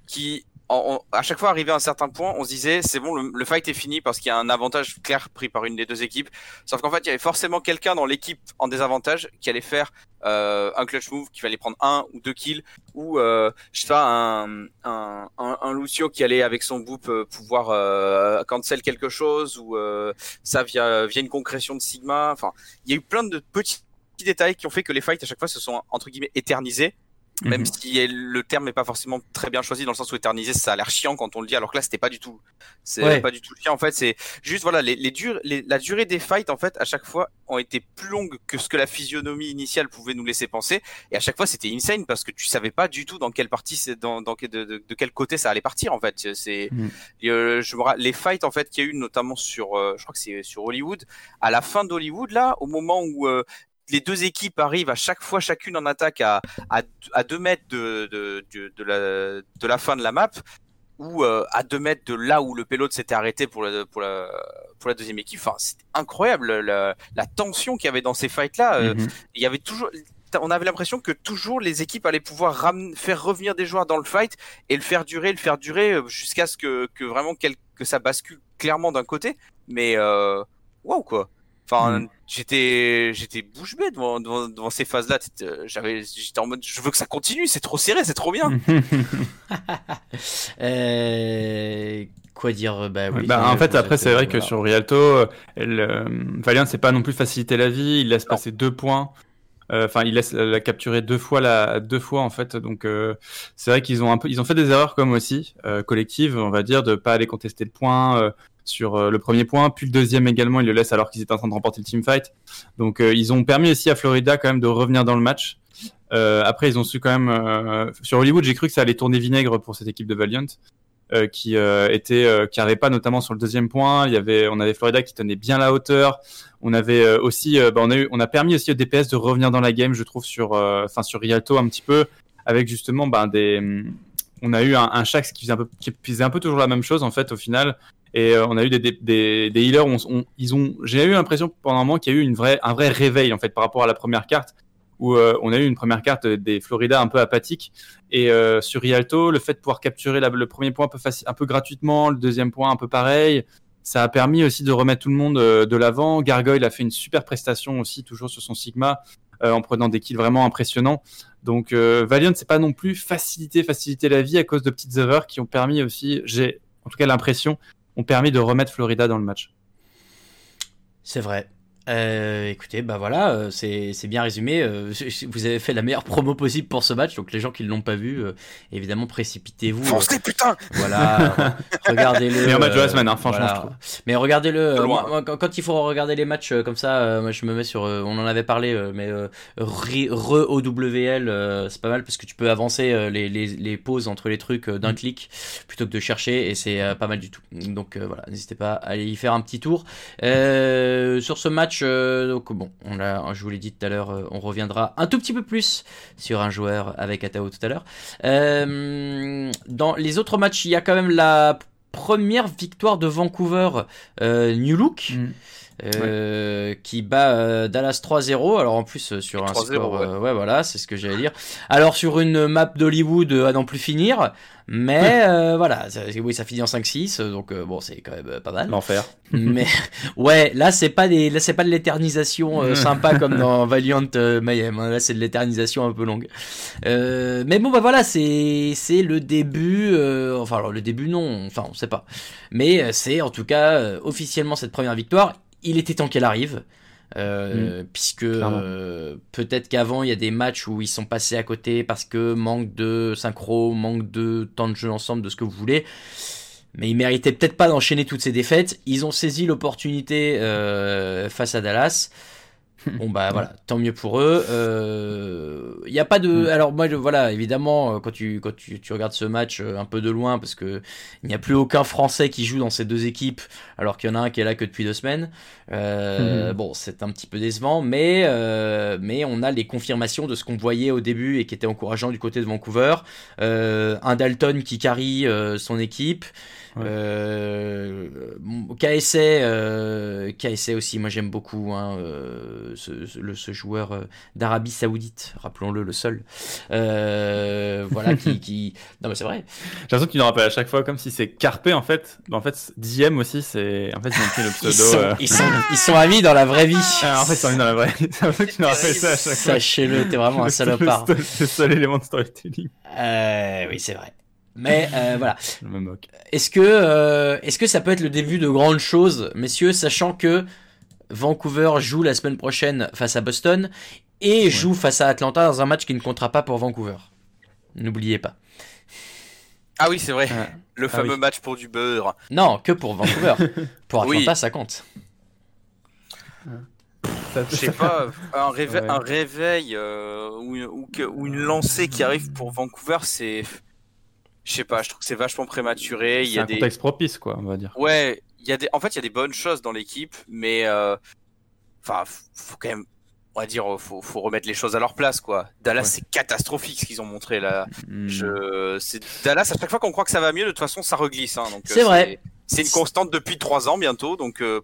qui, en- à chaque fois arrivé à un certain point, on se disait c'est bon, le, le fight est fini parce qu'il y a un avantage clair pris par une des deux équipes. Sauf qu'en fait, il y avait forcément quelqu'un dans l'équipe en désavantage qui allait faire euh, un clutch move, qui allait prendre un ou deux kills, ou euh, je sais pas un, un, un, un Lucio qui allait avec son boop euh, pouvoir euh, cancel quelque chose, ou euh, ça via via une concrétion de Sigma. Enfin, il y a eu plein de petits détails qui ont fait que les fights à chaque fois se sont entre guillemets éternisés même Mhm. si le terme n'est pas forcément très bien choisi dans le sens où éternisé ça a l'air chiant quand on le dit alors que là c'était pas du tout c'est Ouais. pas du tout chiant en fait c'est juste voilà les, les, durs, les la durée des fights en fait à chaque fois ont été plus longues que ce que la physionomie initiale pouvait nous laisser penser et à chaque fois c'était insane parce que tu savais pas du tout dans quelle partie c'est dans, dans de, de, de quel côté ça allait partir en fait c'est Mhm. euh, je me les fights en fait qu'il y a eu notamment sur euh, je crois que c'est sur Hollywood à la fin d'Hollywood là au moment où euh, les deux équipes arrivent à chaque fois chacune en attaque à à, à 2 mètres de, de, de, de la, de la fin de la map ou euh, à 2 mètres de là où le pilote s'était arrêté pour la, pour la, pour la deuxième équipe. Enfin, c'était incroyable la, la tension qu'il y avait dans ces fights-là. Euh, Mhm. Il y avait toujours, on avait l'impression que toujours les équipes allaient pouvoir faire revenir des joueurs dans le fight et le faire durer, le faire durer euh, jusqu'à ce que, que vraiment quel- que ça bascule clairement d'un côté. Mais waouh quoi. Enfin, Mhm. j'étais j'étais bouche bée devant, devant, devant ces phases-là. Euh, J'avais j'étais en mode je veux que ça continue, c'est trop serré, c'est trop bien. Euh, Quoi dire Bah oui. Bah, euh, en fait, après, c'est vrai que sur Rialto, euh, elle, euh, Valiant, c'est pas non plus faciliter la vie. Il laisse passer deux points. Euh, Enfin, il laisse la, capturer deux fois, la, deux fois en fait. Donc, euh, c'est vrai qu'ils ont un peu, ils ont fait des erreurs comme aussi euh, collectives, on va dire, de pas aller contester le point euh, sur euh, le premier point, puis le deuxième également, ils le laissent alors qu'ils étaient en train de remporter le team fight. Donc, euh, ils ont permis aussi à Florida quand même de revenir dans le match. Euh, après, ils ont su quand même sur Hollywood, j'ai cru que ça allait tourner vinaigre pour cette équipe de Valiant. qui euh, était qui pas notamment sur le deuxième point. Il y avait, on avait Florida qui tenait bien la hauteur. On avait aussi, bah, on a eu, on a permis aussi au DPS de revenir dans la game, je trouve sur, enfin sur Rialto un petit peu, avec justement bah, des, on a eu un, un Shax qui faisait un peu, qui faisait un peu toujours la même chose en fait au final. Et euh, on a eu des, healers, ils ont, j'ai eu l'impression pendant un moment qu'il y a eu un vrai réveil en fait par rapport à la première carte, où euh, on a eu une première carte des Florida un peu apathique. Et euh, sur Rialto, le fait de pouvoir capturer le premier point un peu, gratuitement, le deuxième point un peu pareil, ça a permis aussi de remettre tout le monde de l'avant. Gargoyle a fait une super prestation aussi, toujours sur son Sigma, en prenant des kills vraiment impressionnants. Donc Valiant, c'est pas non plus faciliter, faciliter la vie à cause de petites erreurs qui ont permis aussi, j'ai en tout cas l'impression, ont permis de remettre Florida dans le match. C'est vrai. Euh, écoutez, bah voilà, euh, c'est bien résumé. Euh, vous avez fait la meilleure promo possible pour ce match, donc les gens qui ne l'ont pas vu, évidemment, précipitez-vous. Fonce les putains Voilà, re- regardez-le. Meilleur match de la semaine, hein, franchement, voilà. je trouve. Mais regardez-le. quand, quand il faut regarder les matchs comme ça, moi je me mets sur. on en avait parlé, mais re re- OWL, euh, c'est pas mal parce que tu peux avancer les, les, les pauses entre les trucs d'un clic plutôt que de chercher et c'est pas mal du tout. Donc voilà, n'hésitez pas à aller y faire un petit tour. Euh, sur ce match, euh, donc bon, on l'a, je vous l'ai dit tout à l'heure, euh, on reviendra un tout petit peu plus sur un joueur avec Atao tout à l'heure. Euh, dans les autres matchs, il y a quand même la première victoire de Vancouver New Look. Mm. Euh, qui bat euh, Dallas 3-0 alors en plus euh, sur un 3-0, score ouais. euh, ouais voilà c'est ce que j'allais dire alors sur une map d'Hollywood à n'en plus finir mais euh, voilà ça, oui ça finit en 5-6 euh, donc bon c'est quand même pas mal L'enfer. mais ouais, là c'est pas des, là c'est pas de l'éternisation sympa comme dans Valiant Mayhem. hein. Là c'est de l'éternisation un peu longue. Euh, mais bon bah voilà, c'est c'est le début. euh, enfin alors le début non, enfin on sait pas. Mais c'est en tout cas officiellement cette première victoire. Il était temps qu'elle arrive. Euh, puisque Clairement. euh, peut-être qu'avant il y a des matchs où ils sont passés à côté parce que manque de synchro, manque de temps de jeu ensemble, de ce que vous voulez. Mais ils méritaient peut-être pas d'enchaîner toutes ces défaites. Ils ont saisi l'opportunité euh, face à Dallas. Bon bah voilà, tant mieux pour eux. Il y a pas de. Mm. Alors moi je- voilà, évidemment euh, quand tu quand tu, tu regardes ce match euh, un peu de loin parce que il n'y a plus aucun Français qui joue dans ces deux équipes, alors qu'il y en a un qui est là que depuis deux semaines. Euh, Mhm. Bon c'est un petit peu décevant, mais euh, mais on a les confirmations de ce qu'on voyait au début et qui était encourageant du côté de Vancouver. Euh, un Dalton qui carry euh, son équipe. Ouais. Euh, KSA, euh, KSA aussi, moi j'aime beaucoup hein, euh, ce, ce- ce joueur euh, d'Arabie Saoudite, rappelons-le, le seul. Euh, voilà, qui, qui. Non, mais c'est vrai. J'ai l'impression que tu nous rappelles à chaque fois comme si c'est Carpe en fait. En fait, Diem aussi, c'est. En fait, ils ont pris le Ils pseudo. sont, euh, ils, sont, ils sont amis dans la vraie vie. Ah, en fait, ils sont mis dans la vraie. C'est pour ça que tu nous rappelles ça à chaque fois. Sachez-le, t'es vraiment un salopard. Le, le seul élément de storytelling. Euh, oui, c'est vrai. Mais euh, voilà. Je me moque. Est-ce que, euh, est-ce que ça peut être le début de grandes choses, messieurs, sachant que Vancouver joue la semaine prochaine face à Boston et joue face à Atlanta dans un match qui ne comptera pas pour Vancouver? N'oubliez pas. Ah oui, c'est vrai. Ah. Le Ah fameux oui. match pour du beurre. Non, que pour Vancouver. pour Oui. Atlanta, ça compte. Je sais pas, un réveil, Ouais. un réveil euh, ou, ou, que- ou une lancée qui arrive pour Vancouver, c'est. Je sais pas, je trouve que c'est vachement prématuré. Il y C'est a un des. contexte propice, quoi, on va dire. Ouais, il y a des. En fait, il y a des bonnes choses dans l'équipe, mais. euh, Enfin, faut quand même. On va dire, faut, faut remettre les choses à leur place, quoi. Dallas, Ouais. c'est catastrophique ce qu'ils ont montré là. Hmm. Je... c'est Dallas, à chaque fois qu'on croit que ça va mieux, de toute façon, ça reglisse. Hein, donc, euh, C'est vrai. C'est une constante depuis trois ans bientôt, donc euh,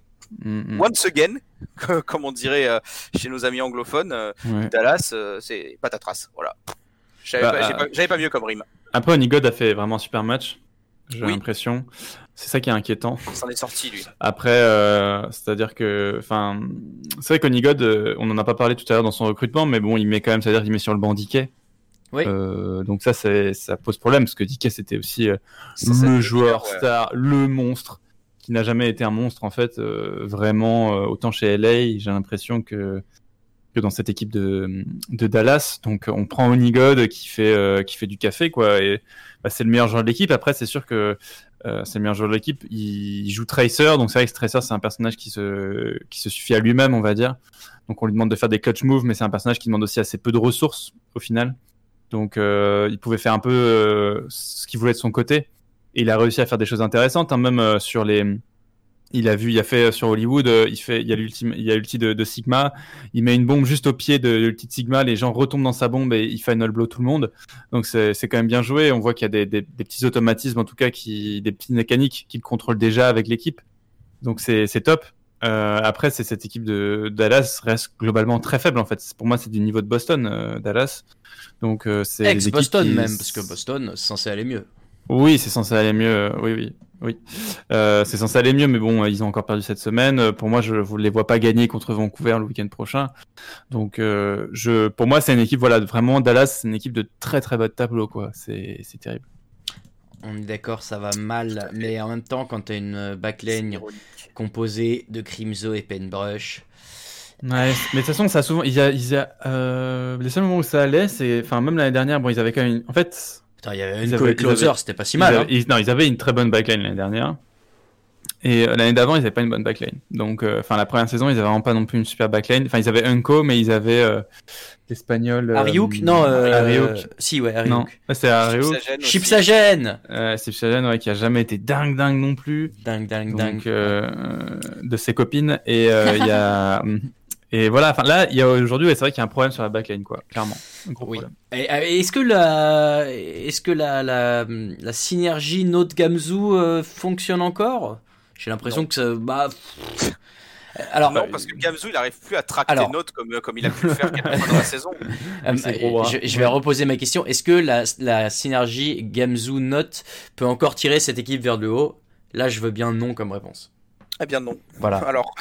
once again, comme on dirait euh, chez nos amis anglophones, euh, Ouais. Dallas, euh, c'est patatras. Voilà. J'avais Bah, pas, j'ai euh, pas- j'avais pas mieux comme rime. Après, Onigod a fait vraiment un super match. J'ai Oui. l'impression. C'est ça qui est inquiétant. S'en est sorti lui. Après, euh, c'est-à-dire que, enfin, c'est vrai qu'Onigod, euh, on en a pas parlé tout à l'heure dans son recrutement, mais bon, il met quand même, c'est-à-dire qu'il met sur le banc Dickey. Oui. Euh, donc ça, ça pose problème parce que Dickey, c'était aussi le joueur ouais. star, le monstre, qui n'a jamais été un monstre en fait, vraiment autant chez LA. J'ai l'impression que que dans cette équipe de, de Dallas. Donc on prend Onigod qui fait euh, qui fait du café quoi. Et bah, c'est le meilleur joueur de l'équipe. Après c'est sûr que euh, c'est le meilleur joueur de l'équipe. Il, joue Tracer, donc c'est vrai que Tracer c'est un personnage qui se qui se suffit à lui-même, on va dire. Donc on lui demande de faire des clutch moves, mais c'est un personnage qui demande aussi assez peu de ressources au final. Donc euh, il pouvait faire un peu ce qu'il voulait de son côté. Et il a réussi à faire des choses intéressantes, hein, même sur les. Il a vu, il a fait euh, sur Hollywood, euh, il fait, il y a l'ultime, il y a l'ulti de, de Sigma. Il met une bombe juste au pied de l'ulti de Sigma, les gens retombent dans sa bombe et il final blow tout le monde. Donc c'est c'est quand même bien joué. On voit qu'il y a des, des, des petits automatismes, en tout cas, qui, des petites mécaniques qu'il contrôle déjà avec l'équipe. Donc c'est c'est top. Euh, après, c'est cette équipe de Dallas reste globalement très faible en fait. Pour moi, c'est du niveau de Boston, euh, Dallas. Donc euh, c'est Ex-Boston qui- même, parce que Boston, c'est censé aller mieux. Oui, c'est censé aller mieux. euh, Oui, oui, oui. Euh, c'est censé aller mieux, mais bon, euh, ils ont encore perdu cette semaine. Pour moi, je ne les vois pas gagner contre Vancouver le week-end prochain. Donc, euh, je, pour moi, c'est une équipe, voilà, vraiment Dallas, c'est une équipe de très très bas de tableau, quoi. C'est c'est terrible. On est d'accord, ça va mal, mais en même temps, quand t'as une euh, backline composée de Crimzo et Paintbrush, Ouais, mais de toute façon, ça a souvent, il y a, il y a, euh, les seuls moments où ça allait, c'est, enfin, même l'année dernière, bon, ils avaient quand même, une- en fait, putain, il y avait une avaient- closer, avaient- c'était pas si mal. Ils hein. avaient- ils- non, ils avaient une très bonne backline l'année dernière. Et euh, l'année d'avant, ils n'avaient pas une bonne backline. Donc, euh, enfin, la première saison, ils avaient vraiment pas non plus une super backline. Enfin, ils avaient Unco, mais ils avaient euh, l'espagnol. euh, Ariuk Non, euh, Ariuk. Si, ouais, Non, Ariuk. Ouais, c'est Ariuk. Chipsagen. Chipsagen Euh, ouais, qui a jamais été dingue, dingue non plus. Dingue, dingue, Donc, dingue. euh, euh, de ses copines. Et euh, il y a. Et voilà, enfin là, il y a aujourd'hui, ouais, c'est vrai qu'il y a un problème sur la backline, quoi, clairement. Un gros Oui. problème. Et, euh, Est-ce que la, est-ce que la, la, la synergie Note Gamzu euh, fonctionne encore? J'ai l'impression Non. que ça, bah, alors, Non, parce que Gamzu, il arrive plus à tracter Alors. notes comme, euh, comme il a pu le faire quelques fois dans la saison. C'est gros bras. je, je vais reposer ma question. Est-ce que la, la synergie Gamzu Note peut encore tirer cette équipe vers le haut? Là, je veux bien non comme réponse. Eh bien non. Voilà. Alors,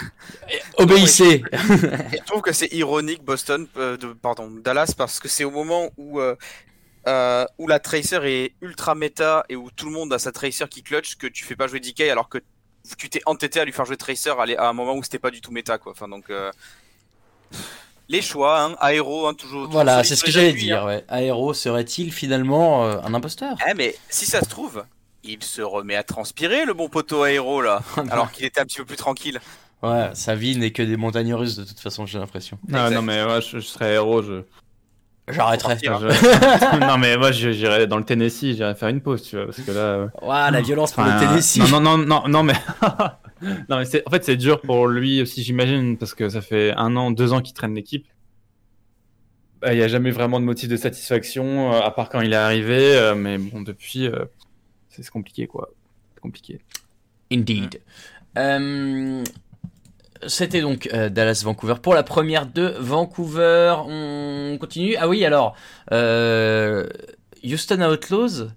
Obéissez. je trouve que c'est ironique Boston, euh, de, pardon, Dallas, parce que c'est au moment où, euh, euh, où la Tracer est ultra méta et où tout le monde a sa Tracer qui clutch que tu fais pas jouer DK alors que tu t'es entêté à lui faire jouer Tracer à, un moment où c'était pas du tout méta quoi. Enfin donc euh, les choix, hein, aéro, hein, toujours. toujours Voilà, c'est ce que j'allais appuis, hein. dire. Ouais. Aéro serait-il finalement euh, un imposteur? Eh mais si ça se trouve, il se remet à transpirer le bon poteau aéro là, alors qu'il était un petit peu plus tranquille. Ouais, sa vie n'est que des montagnes russes de toute façon, j'ai l'impression. Ah, Exact. non, mais ouais, je, je serais héros. Je... J'arrêterai. Je- non, mais moi, j'irais dans le Tennessee, j'irais faire une pause, tu vois, parce que là. Ouah, la violence pour enfin, le Tennessee. Non, non, non, non, non, mais. non, mais c'est, en fait, c'est dur pour lui aussi, j'imagine, parce que ça fait un an, deux ans qu'il traîne l'équipe. Bah, Il n'y a jamais vraiment de motif de satisfaction, euh, à part quand il est arrivé, euh, mais bon, depuis, euh, c'est compliqué, quoi. C'est compliqué. Indeed. Euh, C'était donc euh, Dallas-Vancouver pour la première de Vancouver. On continue. Ah oui, alors, euh, Houston Outlaws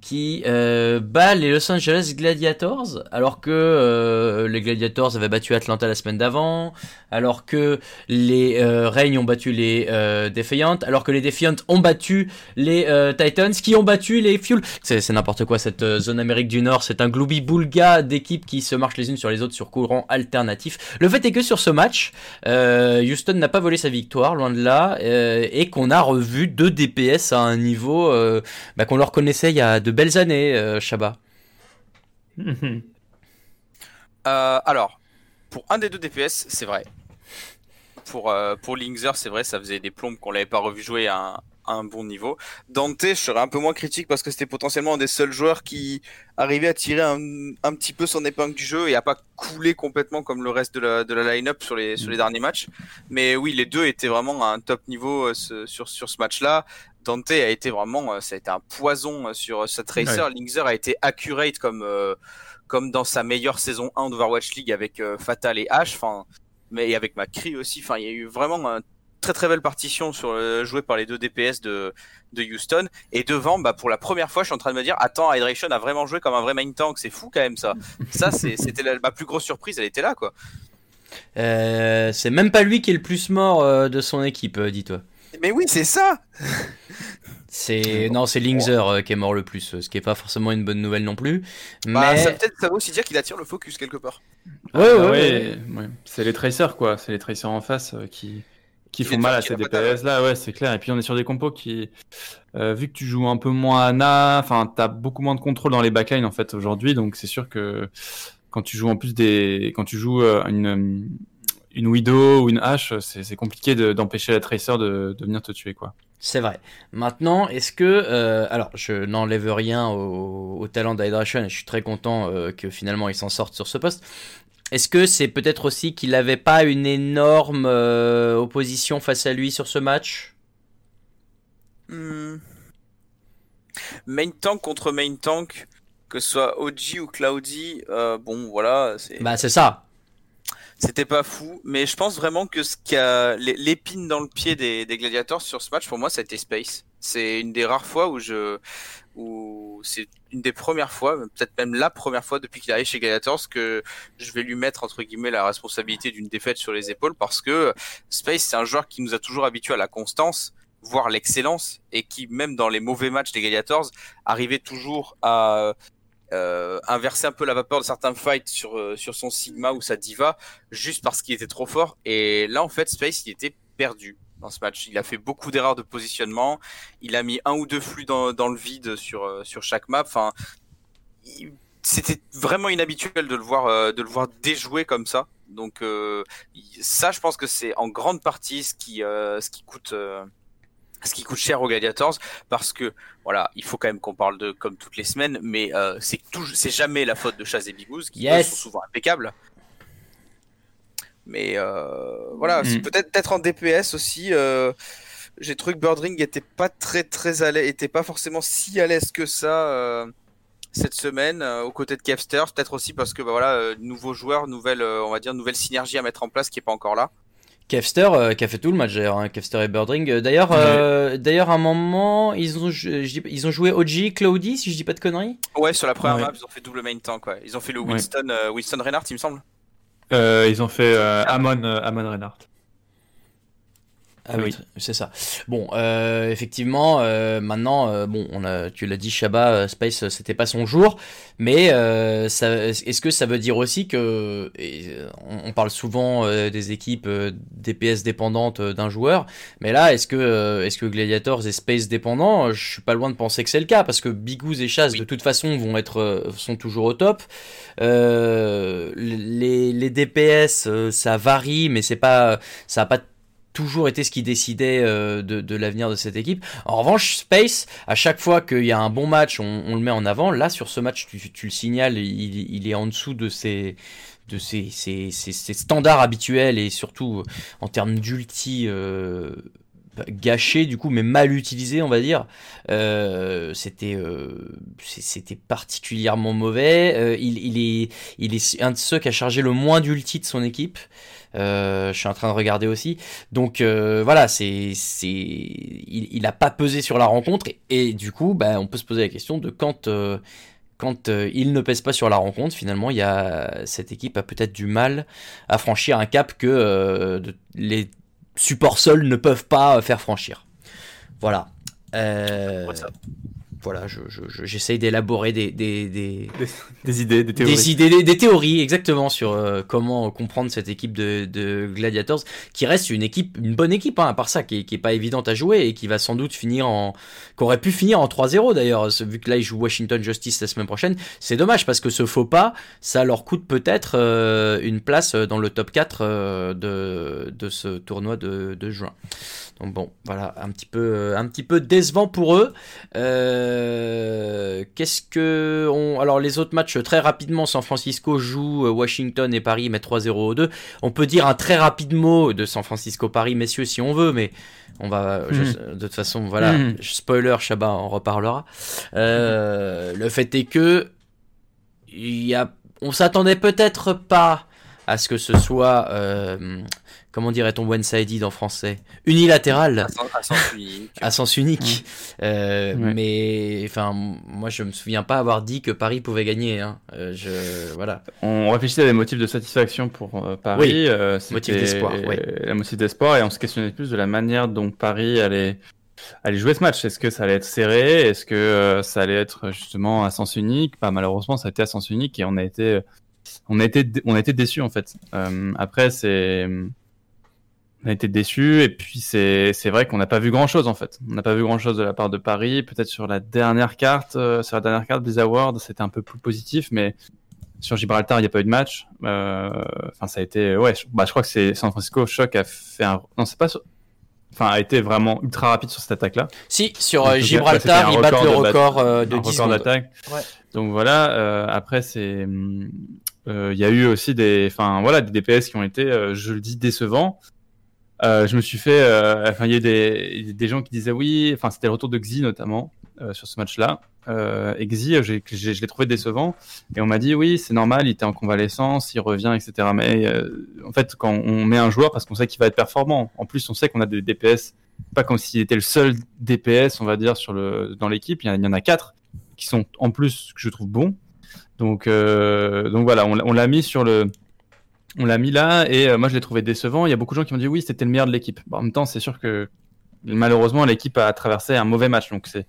qui euh, bat les Los Angeles Gladiators alors que euh, les Gladiators avaient battu Atlanta la semaine d'avant, alors que les euh, Reigns ont battu les euh, Defiant, alors que les Defiant ont battu les euh, Titans qui ont battu les Fuel. C'est n'importe quoi cette euh, zone Amérique du Nord, c'est un gloubi boulga d'équipes qui se marchent les unes sur les autres sur courant alternatif. Le fait est que sur ce match, Houston n'a pas volé sa victoire, loin de là, et qu'on a revu deux DPS à un niveau bah, qu'on leur connaissait il y a de belles années, euh, Shabba. Euh, alors, pour un des deux DPS, c'est vrai. Pour, euh, pour Linkzer, c'est vrai, ça faisait des plombes qu'on l'avait pas revu jouer à un, à un bon niveau. Dante, je serais un peu moins critique parce que c'était potentiellement un des seuls joueurs qui arrivait à tirer un, un petit peu son épingle du jeu et à pas couler complètement comme le reste de la, de la line-up sur les, sur les derniers matchs. Mais oui, les deux étaient vraiment à un top niveau euh, ce- sur, sur ce match-là. Dante a été vraiment, euh, ça a été un poison euh, sur sa Tracer. Linkzer a été accurate comme, euh, comme dans sa meilleure saison 1 d'Overwatch League avec euh, Fatal et Ash, enfin, mais et avec McCree aussi. Enfin, il y a eu vraiment une très très belle partition sur le, jouée par les deux DPS de, de Houston. Et devant, bah, pour la première fois, je suis en train de me dire, attends, Hydration a vraiment joué comme un vrai main tank. C'est fou quand même ça. Ça, c'est- c'était la- ma plus grosse surprise. Elle était là, quoi. Euh, c'est même pas lui qui est le plus mort euh, de son équipe, euh, dis-toi. Mais oui, c'est ça. C'est non, c'est Linkzer euh, qui est mort le plus, euh, ce qui est pas forcément une bonne nouvelle non plus. Bah, Mais ça, peut-être, ça veut aussi dire qu'il attire le focus quelque part. ouais, ouais, Ah ouais. ouais. C'est les tracers, quoi. C'est les tracers en face euh, qui, qui font mal à ces DPS là, ouais, c'est clair. Et puis on est sur des compos qui, euh, vu que tu joues un peu moins Ana, enfin, t'as beaucoup moins de contrôle dans les backlines en fait aujourd'hui, donc c'est sûr que quand tu joues en plus des, quand tu joues euh, une une Widow ou une H, c'est c'est compliqué de- d'empêcher la tracer de, de venir te tuer, quoi. C'est vrai. Maintenant, est-ce que... euh, alors, je n'enlève rien au, au talent d'Hydration et je suis très content euh, que finalement il s'en sorte sur ce poste. Est-ce que c'est peut-être aussi qu'il n'avait pas une énorme euh, opposition face à lui sur ce match? Hmm. Main tank contre main tank, que ce soit OG ou Cloudy, euh, bon voilà, c'est- Bah, c'est ça. C'était pas fou, mais je pense vraiment que ce qui l'épine dans le pied des, des sur ce match, pour moi, ça Space. C'est une des rares fois où je, où c'est une des premières fois, peut-être même la première fois depuis qu'il arrive chez Gladiators que je vais lui mettre entre guillemets la responsabilité d'une défaite sur les épaules parce que Space c'est un joueur qui nous a toujours habitués à la constance, voire l'excellence, et qui même dans les mauvais matchs des Gladiators arrivait toujours à euh, inverser un peu la vapeur de certains fights sur euh, sur son Sigma ou sa Diva juste parce qu'il était trop fort. Et là, en fait, Space, il était perdu dans ce match. Il a fait beaucoup d'erreurs de positionnement. Il a mis un ou deux flux dans, dans le vide sur, euh, sur chaque map. Enfin, c'était vraiment inhabituel de le voir, euh, de le voir déjouer comme ça. Donc, euh, ça, je pense que c'est en grande partie ce qui, euh, ce qui coûte. Ce qui coûte cher aux Gladiators parce que voilà il faut quand même qu'on parle de comme toutes les semaines mais euh, c'est jamais la faute de Chaz et Bigouz qui Yes. eux, sont souvent impeccables mais euh, voilà, Mm. peut-être peut-être en DPS aussi. euh, j'ai trouvé que Birdring était pas très très à l'aise, était pas forcément si à l'aise que ça cette semaine aux côtés de Kevster. Peut-être aussi parce que bah, voilà, nouveau joueur, nouvelle, on va dire nouvelle synergie à mettre en place qui est pas encore là. Kevster euh, qui a fait tout le match d'ailleurs, hein, Kevster et Birdring. Euh, D'ailleurs, euh, d'ailleurs, à un moment, ils ont, je- je dis- ils ont joué OG, Cloudy, si je dis pas de conneries? Ouais, sur la première Ouais. map, ils ont fait double main tank. Ouais. Ils ont fait le Ouais. Winston, euh, Winston Reinhardt, il me semble. Euh, ils ont fait euh, Amon, euh, Amon Reinhardt. Ah oui, c'est ça. Bon, euh, effectivement, euh, maintenant, euh, bon, on a, tu l'as dit, Shabba, euh, Space, euh, c'était pas son jour, mais euh, est-ce que ça veut dire aussi que, et, on, parle souvent des équipes DPS dépendantes d'un joueur, mais là, est-ce que, est-ce que Gladiators est Space dépendant Je suis pas loin de penser que c'est le cas, parce que Bigouz et Oui. de toute façon, vont être, sont toujours au top. Euh, les, les DPS, ça varie, mais c'est pas, ça a pas toujours été ce qui décidait euh, de, de l'avenir de cette équipe. En revanche, Space, à chaque fois qu'il y a un bon match, on, on le met en avant. Là, sur ce match, tu, tu le signales, il, il est en dessous de ses de ses, ses- ses- standards habituels et surtout euh, en termes d'ulti euh, gâché du coup mais mal utilisé on va dire Euh, c'était euh, c'était particulièrement mauvais Euh, il, il est il est un de ceux qui a chargé le moins d'ulti de son équipe je suis en train de regarder aussi. Donc euh, voilà, c'est c'est il, il a pas pesé sur la rencontre et, du coup, bah, on peut se poser la question de quand euh, quand euh, il ne pèse pas sur la rencontre, finalement, il y a cette équipe a peut-être du mal à franchir un cap que euh, les supports seuls ne peuvent pas faire franchir. Voilà. Euh. Voilà, je- je- je- j'essaye d'élaborer des, des, des, Des, des idées, des théories. des idées, des, théories exactement sur euh, comment comprendre cette équipe de, de Gladiators, qui reste une équipe, une bonne équipe, hein, à part ça, qui qui est pas évidente à jouer et qui va sans doute finir en, qui aurait pu finir en 3-0 d'ailleurs, vu que là ils jouent Washington Justice la semaine prochaine. C'est dommage parce que ce faux pas, ça leur coûte peut-être euh, une place dans le top 4 euh, de, de ce tournoi de, de juin. Donc bon, voilà, un petit peu, un petit peu décevant pour eux. Euh, Qu'est-ce que on... alors les autres matchs très rapidement, San Francisco joue euh, Washington et Paris met 3-0 aux 2. On peut dire un très rapide mot de San Francisco Paris, messieurs, si on veut, mais on va je- de toute façon voilà, Mhm. spoiler, Chabat en reparlera. Euh, Le fait est que il y a, on s'attendait peut-être pas à ce que ce soit, euh, comment dirait-on one-sided en français, unilatéral À sens- à sens unique. à sens unique. Euh, Ouais. Mais enfin, moi je me souviens pas avoir dit que Paris pouvait gagner. Hein. Euh, je voilà. On réfléchissait à des motifs de satisfaction pour euh, Paris. Oui, euh, motif d'espoir, oui. Un motif d'espoir et on se questionnait plus de la manière dont Paris allait, allait jouer ce match. Est-ce que ça allait être serré? Est-ce que euh, ça allait être justement à sens unique? Pas malheureusement, ça a été à sens unique et on a été, on a été, on a été déçus en fait. Euh, après, c'est, on a été déçus et puis c'est, c'est vrai qu'on n'a pas vu grand chose en fait. On n'a pas vu grand chose de la part de Paris. Peut-être sur la dernière carte, euh, sur la dernière carte Blizzard World, c'était un peu plus positif, mais sur Gibraltar, il n'y a pas eu de match. Euh, Enfin, ça a été, ouais, je, bah, je crois que c'est San Francisco Choc a fait un, non, c'est pas, sur- enfin a été vraiment ultra rapide sur cette attaque-là. Si, sur euh, Gibraltar, ils battent le record de bat- record euh, de un 10 record secondes. d'attaque. Ouais. Donc voilà. euh, après, c'est, il y a eu aussi des, enfin voilà, des DPS qui ont été, euh, je le dis, décevants. Euh, je me suis fait, euh, enfin il y a eu des, des gens qui disaient oui, enfin c'était le retour de Xi notamment euh, sur ce match-là. Et Xi, je l'ai trouvé décevant et on m'a dit oui, c'est normal, il était en convalescence, il revient, etc. Mais en fait, quand on met un joueur parce qu'on sait qu'il va être performant, en plus on sait qu'on a des DPS, pas comme s'il était le seul DPS, on va dire, sur le dans l'équipe. Il y, en a- quatre qui sont en plus que je trouve bons. Donc, donc voilà, on l'a mis sur le, on l'a mis là et euh, moi je l'ai trouvé décevant. Il y a beaucoup de gens qui m'ont dit oui, c'était le meilleur de l'équipe. Bon, en même temps, c'est sûr que malheureusement l'équipe a traversé un mauvais match. Donc c'est,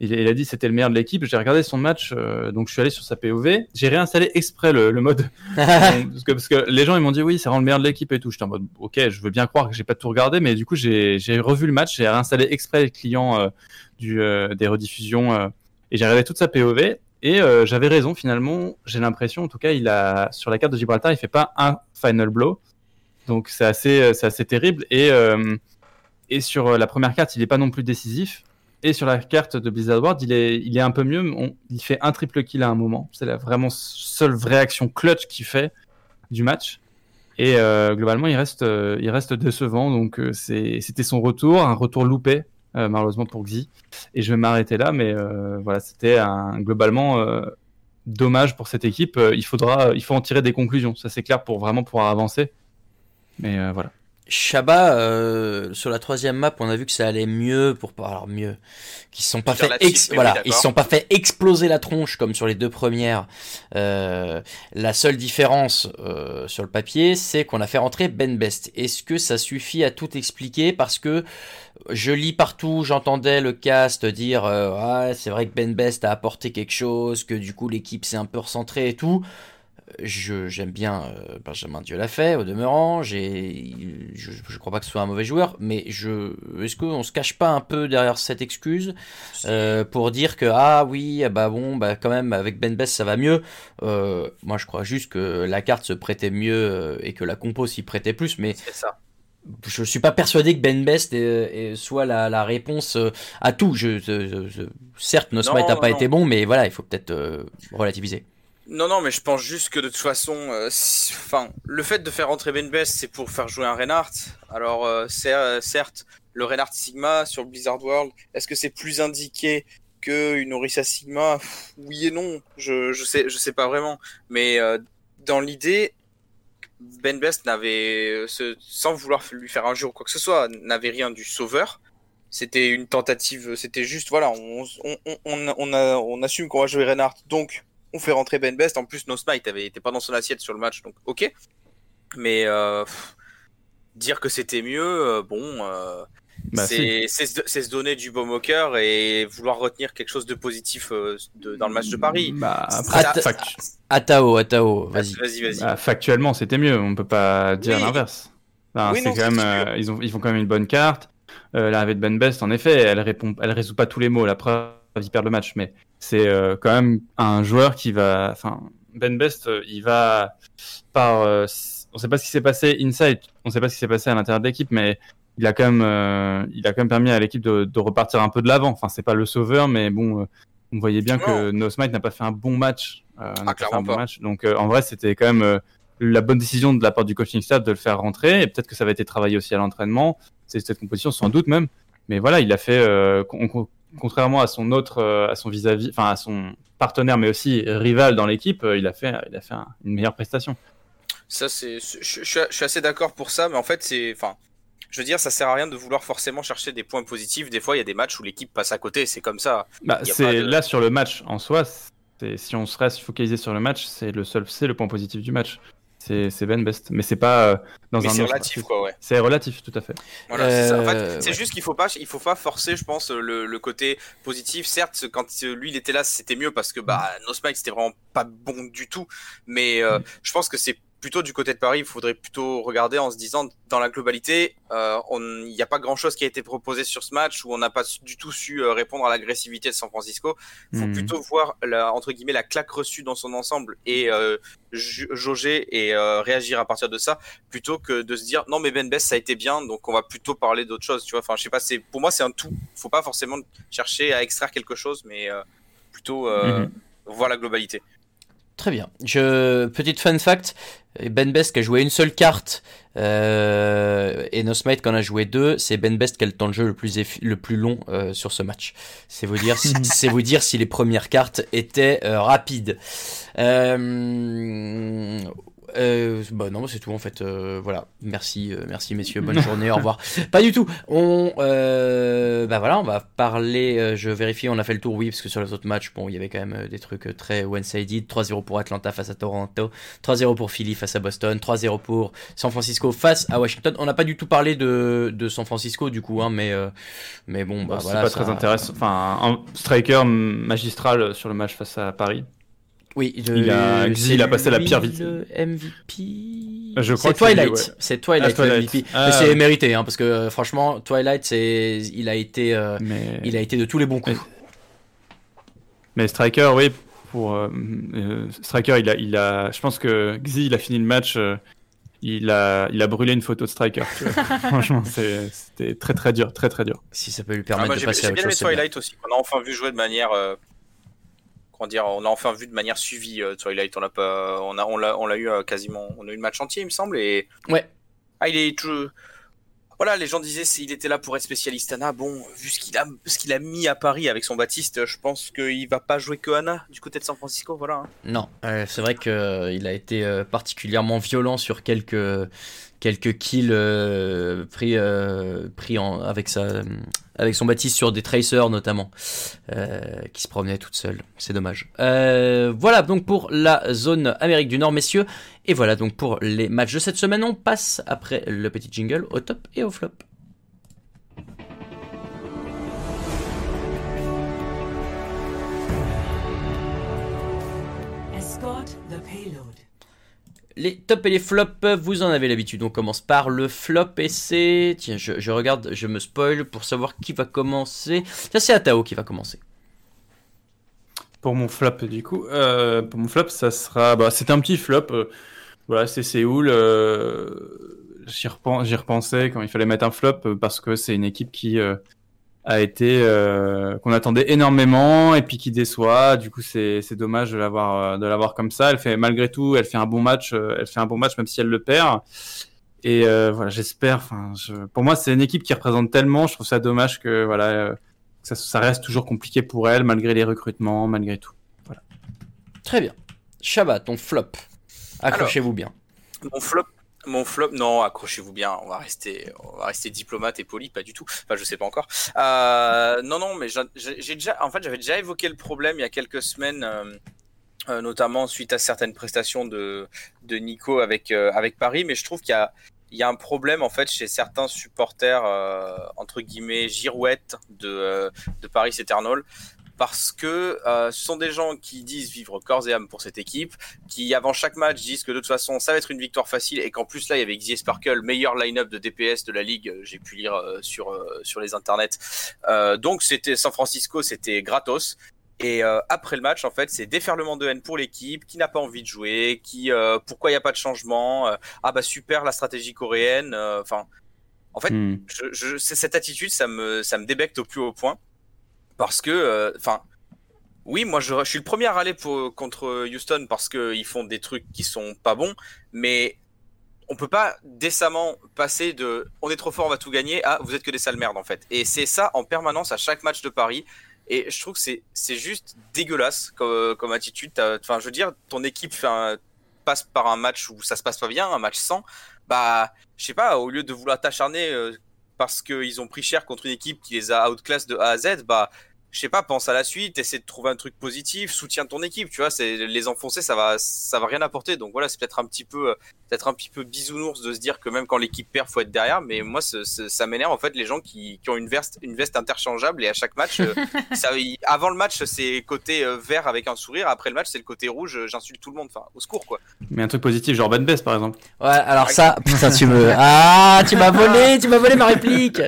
il, il a dit c'était le meilleur de l'équipe. J'ai regardé son match, euh, donc je suis allé sur sa POV. J'ai réinstallé exprès le, le mode parce, que, parce que les gens ils m'ont dit oui, c'est vraiment le meilleur de l'équipe et tout. J'étais en mode ok, je veux bien croire que j'ai pas tout regardé, mais du coup j'ai revu le match, j'ai réinstallé exprès les clients euh, du, euh, des rediffusions et j'ai regardé toute sa POV et euh, j'avais raison finalement. J'ai l'impression, en tout cas, il a sur la carte de Gibraltar, il fait pas un final blow, donc c'est assez, euh, assez terrible. Et euh, et sur la première carte, il est pas non plus décisif. Et sur la carte de Blizzard World, il est, il est un peu mieux. Il fait un triple kill à un moment. C'est la vraiment seule vraie action clutch qu'il fait du match. Et globalement, il reste, il reste décevant. Donc c'était son retour, un retour loupé euh, malheureusement pour Xi. Et je vais m'arrêter là, mais euh, voilà, c'était globalement euh, dommage pour cette équipe. Il faudra, il faut en tirer des conclusions. Ça c'est clair pour vraiment pouvoir avancer. Mais voilà. Shabba, euh, sur la troisième map, on a vu que ça allait mieux pour pas alors mieux, qu'ils se sont pas fait ex- oui, voilà, ils se sont pas fait exploser la tronche comme sur les deux premières. Euh, la seule différence euh, sur le papier, c'est qu'on a fait rentrer Ben Best. Est-ce que ça suffit à tout expliquer? Parce que je lis partout, j'entendais le cast dire euh, ah, c'est vrai que Ben Best a apporté quelque chose, que du coup l'équipe s'est un peu recentrée et tout. Je j'aime bien euh, Benjamin Dieu l'a fait au demeurant. J'ai je, je crois pas que ce soit un mauvais joueur, mais je est-ce qu'on se cache pas un peu derrière cette excuse euh, pour dire que ah oui ah bah bon bah quand même avec Ben Best ça va mieux. Euh, moi je crois juste que la carte se prêtait mieux euh, et que la compo s'y prêtait plus, mais ça. je suis pas persuadé que Ben Best est- est- soit la, la réponse euh, à tout. Je, je- je- certes, No Smite Non, n'a pas non. été bon, mais voilà, il faut peut-être euh, relativiser. Non, non, mais je pense juste que de toute façon, euh, le fait de faire rentrer Ben Best, c'est pour faire jouer un Reinhardt. Alors, euh, euh, certes, le Reinhardt Sigma sur Blizzard World, est-ce que c'est plus indiqué que une Orisa Sigma? Oui et non, je, je sais, je sais pas vraiment. Mais euh, dans l'idée, Ben Best n'avait, euh, sans vouloir lui faire un jeu ou quoi que ce soit, n'avait rien du sauveur. C'était une tentative, c'était juste, voilà, on, on, on, on, on a, on assume qu'on va jouer Reinhardt, donc on fait rentrer Ben Best. En plus, No Smite avait été pas dans son assiette sur le match, donc ok. Mais euh, pff, dire que c'était mieux, euh, bon, euh, Bah, c'est c'est se c'est se donner du baume au cœur et vouloir retenir quelque chose de positif euh, de- dans le match de Paris. Bah, Ça- après, Atao, Atao, vas-y. Vas-y, vas-y. bah, factuellement, c'était mieux. On peut pas dire Oui. l'inverse. Enfin, Oui, c'est non, quand même, c'est euh, ils, ont, ils font quand même une bonne carte. Euh, L'arrivée de Ben Best, en effet, elle répond, elle résout pas tous les mots. La preuve, ils perdent le match, mais c'est euh, quand même un joueur qui va. Enfin, Ben Best, euh, il va par. euh, on sait pas ce qui s'est passé inside, on sait pas ce qui s'est passé à l'intérieur de l'équipe, mais il a quand même, euh, il a quand même permis à l'équipe de, de repartir un peu de l'avant. Enfin, c'est pas le sauveur, mais bon, euh, on voyait bien que No Smite n'a pas fait un bon match. Euh, pas fait un bon match. Donc, euh, en vrai, c'était quand même euh, la bonne décision de la part du coaching staff de le faire rentrer. Et peut-être que ça va été travaillé aussi à l'entraînement. C'est cette composition, sans doute même. Mais voilà, il a fait, euh, contrairement à son autre, euh, à son vis-à-vis, enfin à son partenaire, mais aussi rival dans l'équipe, euh, il a fait, il a fait un- une meilleure prestation. Ça, c'est, je, je- je suis- assez d'accord pour ça, mais en fait, c'est, enfin, je veux dire, ça sert à rien de vouloir forcément chercher des points positifs. Des fois, il y a des matchs où l'équipe passe à côté, c'est comme ça. Bah, c'est de- là sur le match en soi. Si on se reste focalisé sur le match, c'est le seul, c'est le point positif du match. C'est c'est Ben Best, mais c'est pas euh, dans mais un c'est relatif, quoi, ouais. C'est relatif, tout à fait. Voilà, c'est ça. En fait, Euh, ouais. juste qu'il faut pas, il faut pas forcer, je pense, le, le côté positif. Certes, quand lui il était là, c'était mieux parce que bah No Smite c'était vraiment pas bon du tout. Mais euh, je pense que c'est plutôt du côté de Paris, il faudrait plutôt regarder en se disant, dans la globalité, euh, il n'y a pas grand-chose qui a été proposé sur ce match où on n'a pas du tout su euh, répondre à l'agressivité de San Francisco. Il faut Mhm. plutôt voir la, entre guillemets la claque reçue dans son ensemble et euh, jauger et euh, réagir à partir de ça, plutôt que de se dire non mais Ben Best ça a été bien, donc on va plutôt parler d'autre chose. Tu vois, enfin je sais pas, c'est pour moi c'est un tout. Faut pas forcément chercher à extraire quelque chose, mais plutôt Mhm. voir la globalité. Très bien. Je... Petite fun fact, Ben Best qui a joué une seule carte euh, et Nosmite qui en a joué deux, c'est Ben Best qui a le temps de jeu le plus, effi- le plus long euh, sur ce match. C'est vous dire, si... c'est vous dire si les premières cartes étaient euh, rapides. Euh... Bah non, c'est tout en fait. Euh, voilà. Merci, euh, merci messieurs. Bonne journée. Au revoir. Pas du tout. On, euh, bah voilà, on va parler. euh, je vérifie. On a fait le tour, oui, parce que sur les autres matchs, bon, il y avait quand même euh, des trucs très one-sided. 3-0 pour Atlanta face à Toronto, 3-0 pour Philly face à Boston, 3-0 pour San Francisco face à Washington. On n'a pas du tout parlé de, de San Francisco du coup, hein, mais euh, mais bon, bah Bah, c'est voilà. pas ça- très intéressant. Enfin, un striker magistral sur le match face à Paris. Oui, Il a- le- Xi, il a c'est passé la pire vite. le MVP. Je crois c'est que c'est lui, Twilight. ouais. C'est Twilight, Ah, Twilight. MVP. Ah, Mais c'est ouais. mérité, hein, parce que euh, franchement, Twilight, c'est, il a été, euh, Mais, il a été de tous les bons coups. mais striker, oui. Pour euh, euh, striker, il a, il a. Je pense que Xi, il a fini le match. euh, il a, il a brûlé une photo de striker. Franchement, c'est- c'était très très dur, très très dur. Si ça peut lui Ah, permettre moi, de j'ai passer j'ai à autre bien aimé chose. c'est bien. Twilight aussi. On a enfin vu jouer de manière. Comment dire On a enfin vu de manière suivie euh, Twilight. On l'a pas. On a, on l'a, on l'a eu euh, quasiment. On a eu le match entier, il me semble. Et Ouais. ah, il est tout. Voilà, les gens disaient s'il était là pour être spécialiste Anna. Bon, vu ce qu'il a, ce qu'il a mis à Paris avec son Baptiste, je pense qu'il va pas jouer que Anna du côté de San Francisco. Voilà. hein. Non, euh, c'est vrai que euh, il a été particulièrement violent sur quelques quelques kills euh, pris euh, pris en, avec sa avec son Baptiste sur des tracers notamment euh, qui se promenaient toutes seules. C'est dommage. Euh, voilà donc pour la zone Amérique du Nord, messieurs. Et voilà donc pour les matchs de cette semaine. On passe après le petit jingle au top et au flop. Les tops et les flops, vous en avez l'habitude. On commence par le flop et c'est. Tiens, je, regarde, je me spoil pour savoir qui va commencer. Tiens, c'est Atao qui va commencer. Pour mon flop, du coup, euh, pour mon flop, ça sera. Bah, c'était un petit flop. euh, voilà, c'est Séoul. euh, J'y repen- j'y repensais quand il fallait mettre un flop parce que c'est une équipe qui a été euh, qu'on attendait énormément et puis qui déçoit. Du coup, c'est c'est dommage de l'avoir euh, de l'avoir comme ça. Elle fait malgré tout, elle fait un bon match. euh, Elle fait un bon match même si elle le perd. Et euh, voilà, j'espère. Enfin, je... pour moi, c'est une équipe qui représente tellement. Je trouve ça dommage que voilà, euh, ça, ça reste toujours compliqué pour elle malgré les recrutements, malgré tout. Très bien. Shabbat, ton flop. Accrochez-vous bien. Mon flop. Mon flop, non, accrochez-vous bien, on va rester, diplomate et poli, pas du tout. Enfin, je sais pas encore. Euh, non, non, mais j'ai déjà, en fait, j'avais déjà évoqué le problème il y a quelques semaines, euh, euh, notamment suite à certaines prestations de, Nico avec, euh, avec Paris, mais je trouve qu'il y a, un problème en fait chez certains supporters entre guillemets girouettes de, de Paris Eternal parce que euh, ce sont des gens qui disent vivre corps et âme pour cette équipe, qui avant chaque match disent que de toute façon ça va être une victoire facile et qu'en plus là il y avait Xavier Sparkle, meilleur line-up de DPS de la ligue, euh, j'ai pu lire euh, sur euh, sur les internets. Euh, donc c'était San Francisco, c'était gratos. Et euh, après le match, en fait, c'est déferlement de haine pour l'équipe qui n'a pas envie de jouer, qui euh, pourquoi il n'y a pas de changement, euh, ah bah super la stratégie coréenne, euh, enfin. en fait, Hmm. je, je, cette attitude, ça me, ça me débecte au plus haut point. Parce que, euh, enfin, oui, moi je, je suis le premier à râler pour, contre Houston parce qu'ils font des trucs qui sont pas bons, mais on peut pas décemment passer de on est trop fort, on va tout gagner à vous êtes que des sales merdes en fait. Et c'est ça en permanence à chaque match de Paris. Et je trouve que c'est, juste dégueulasse comme, comme attitude. Enfin, je veux dire, ton équipe fait un- passe par un match où ça se passe pas bien, un match sans, bah, je sais pas, au lieu de vouloir t'acharner euh, parce qu'ils ont pris cher contre une équipe qui les a outclass de A à Z, bah, je sais pas, pense à la suite, essaie de trouver un truc positif, soutiens ton équipe, tu vois, c'est les enfoncer, ça va, ça va rien apporter. Donc voilà, c'est peut-être un petit peu, peut-être un petit peu bisounours de se dire que même quand l'équipe perd, faut être derrière. Mais moi, ce- ce- ça m'énerve en fait les gens qui, qui ont une veste, une veste interchangeable et à chaque match, euh, ça, avant le match c'est côté euh, vert avec un sourire, après le match c'est le côté rouge, euh, j'insulte tout le monde. Enfin, au secours quoi. Mais un truc positif, genre Bess par exemple. Ouais, alors ça, putain, tu me. Ah, tu m'as volé, tu m'as volé ma réplique.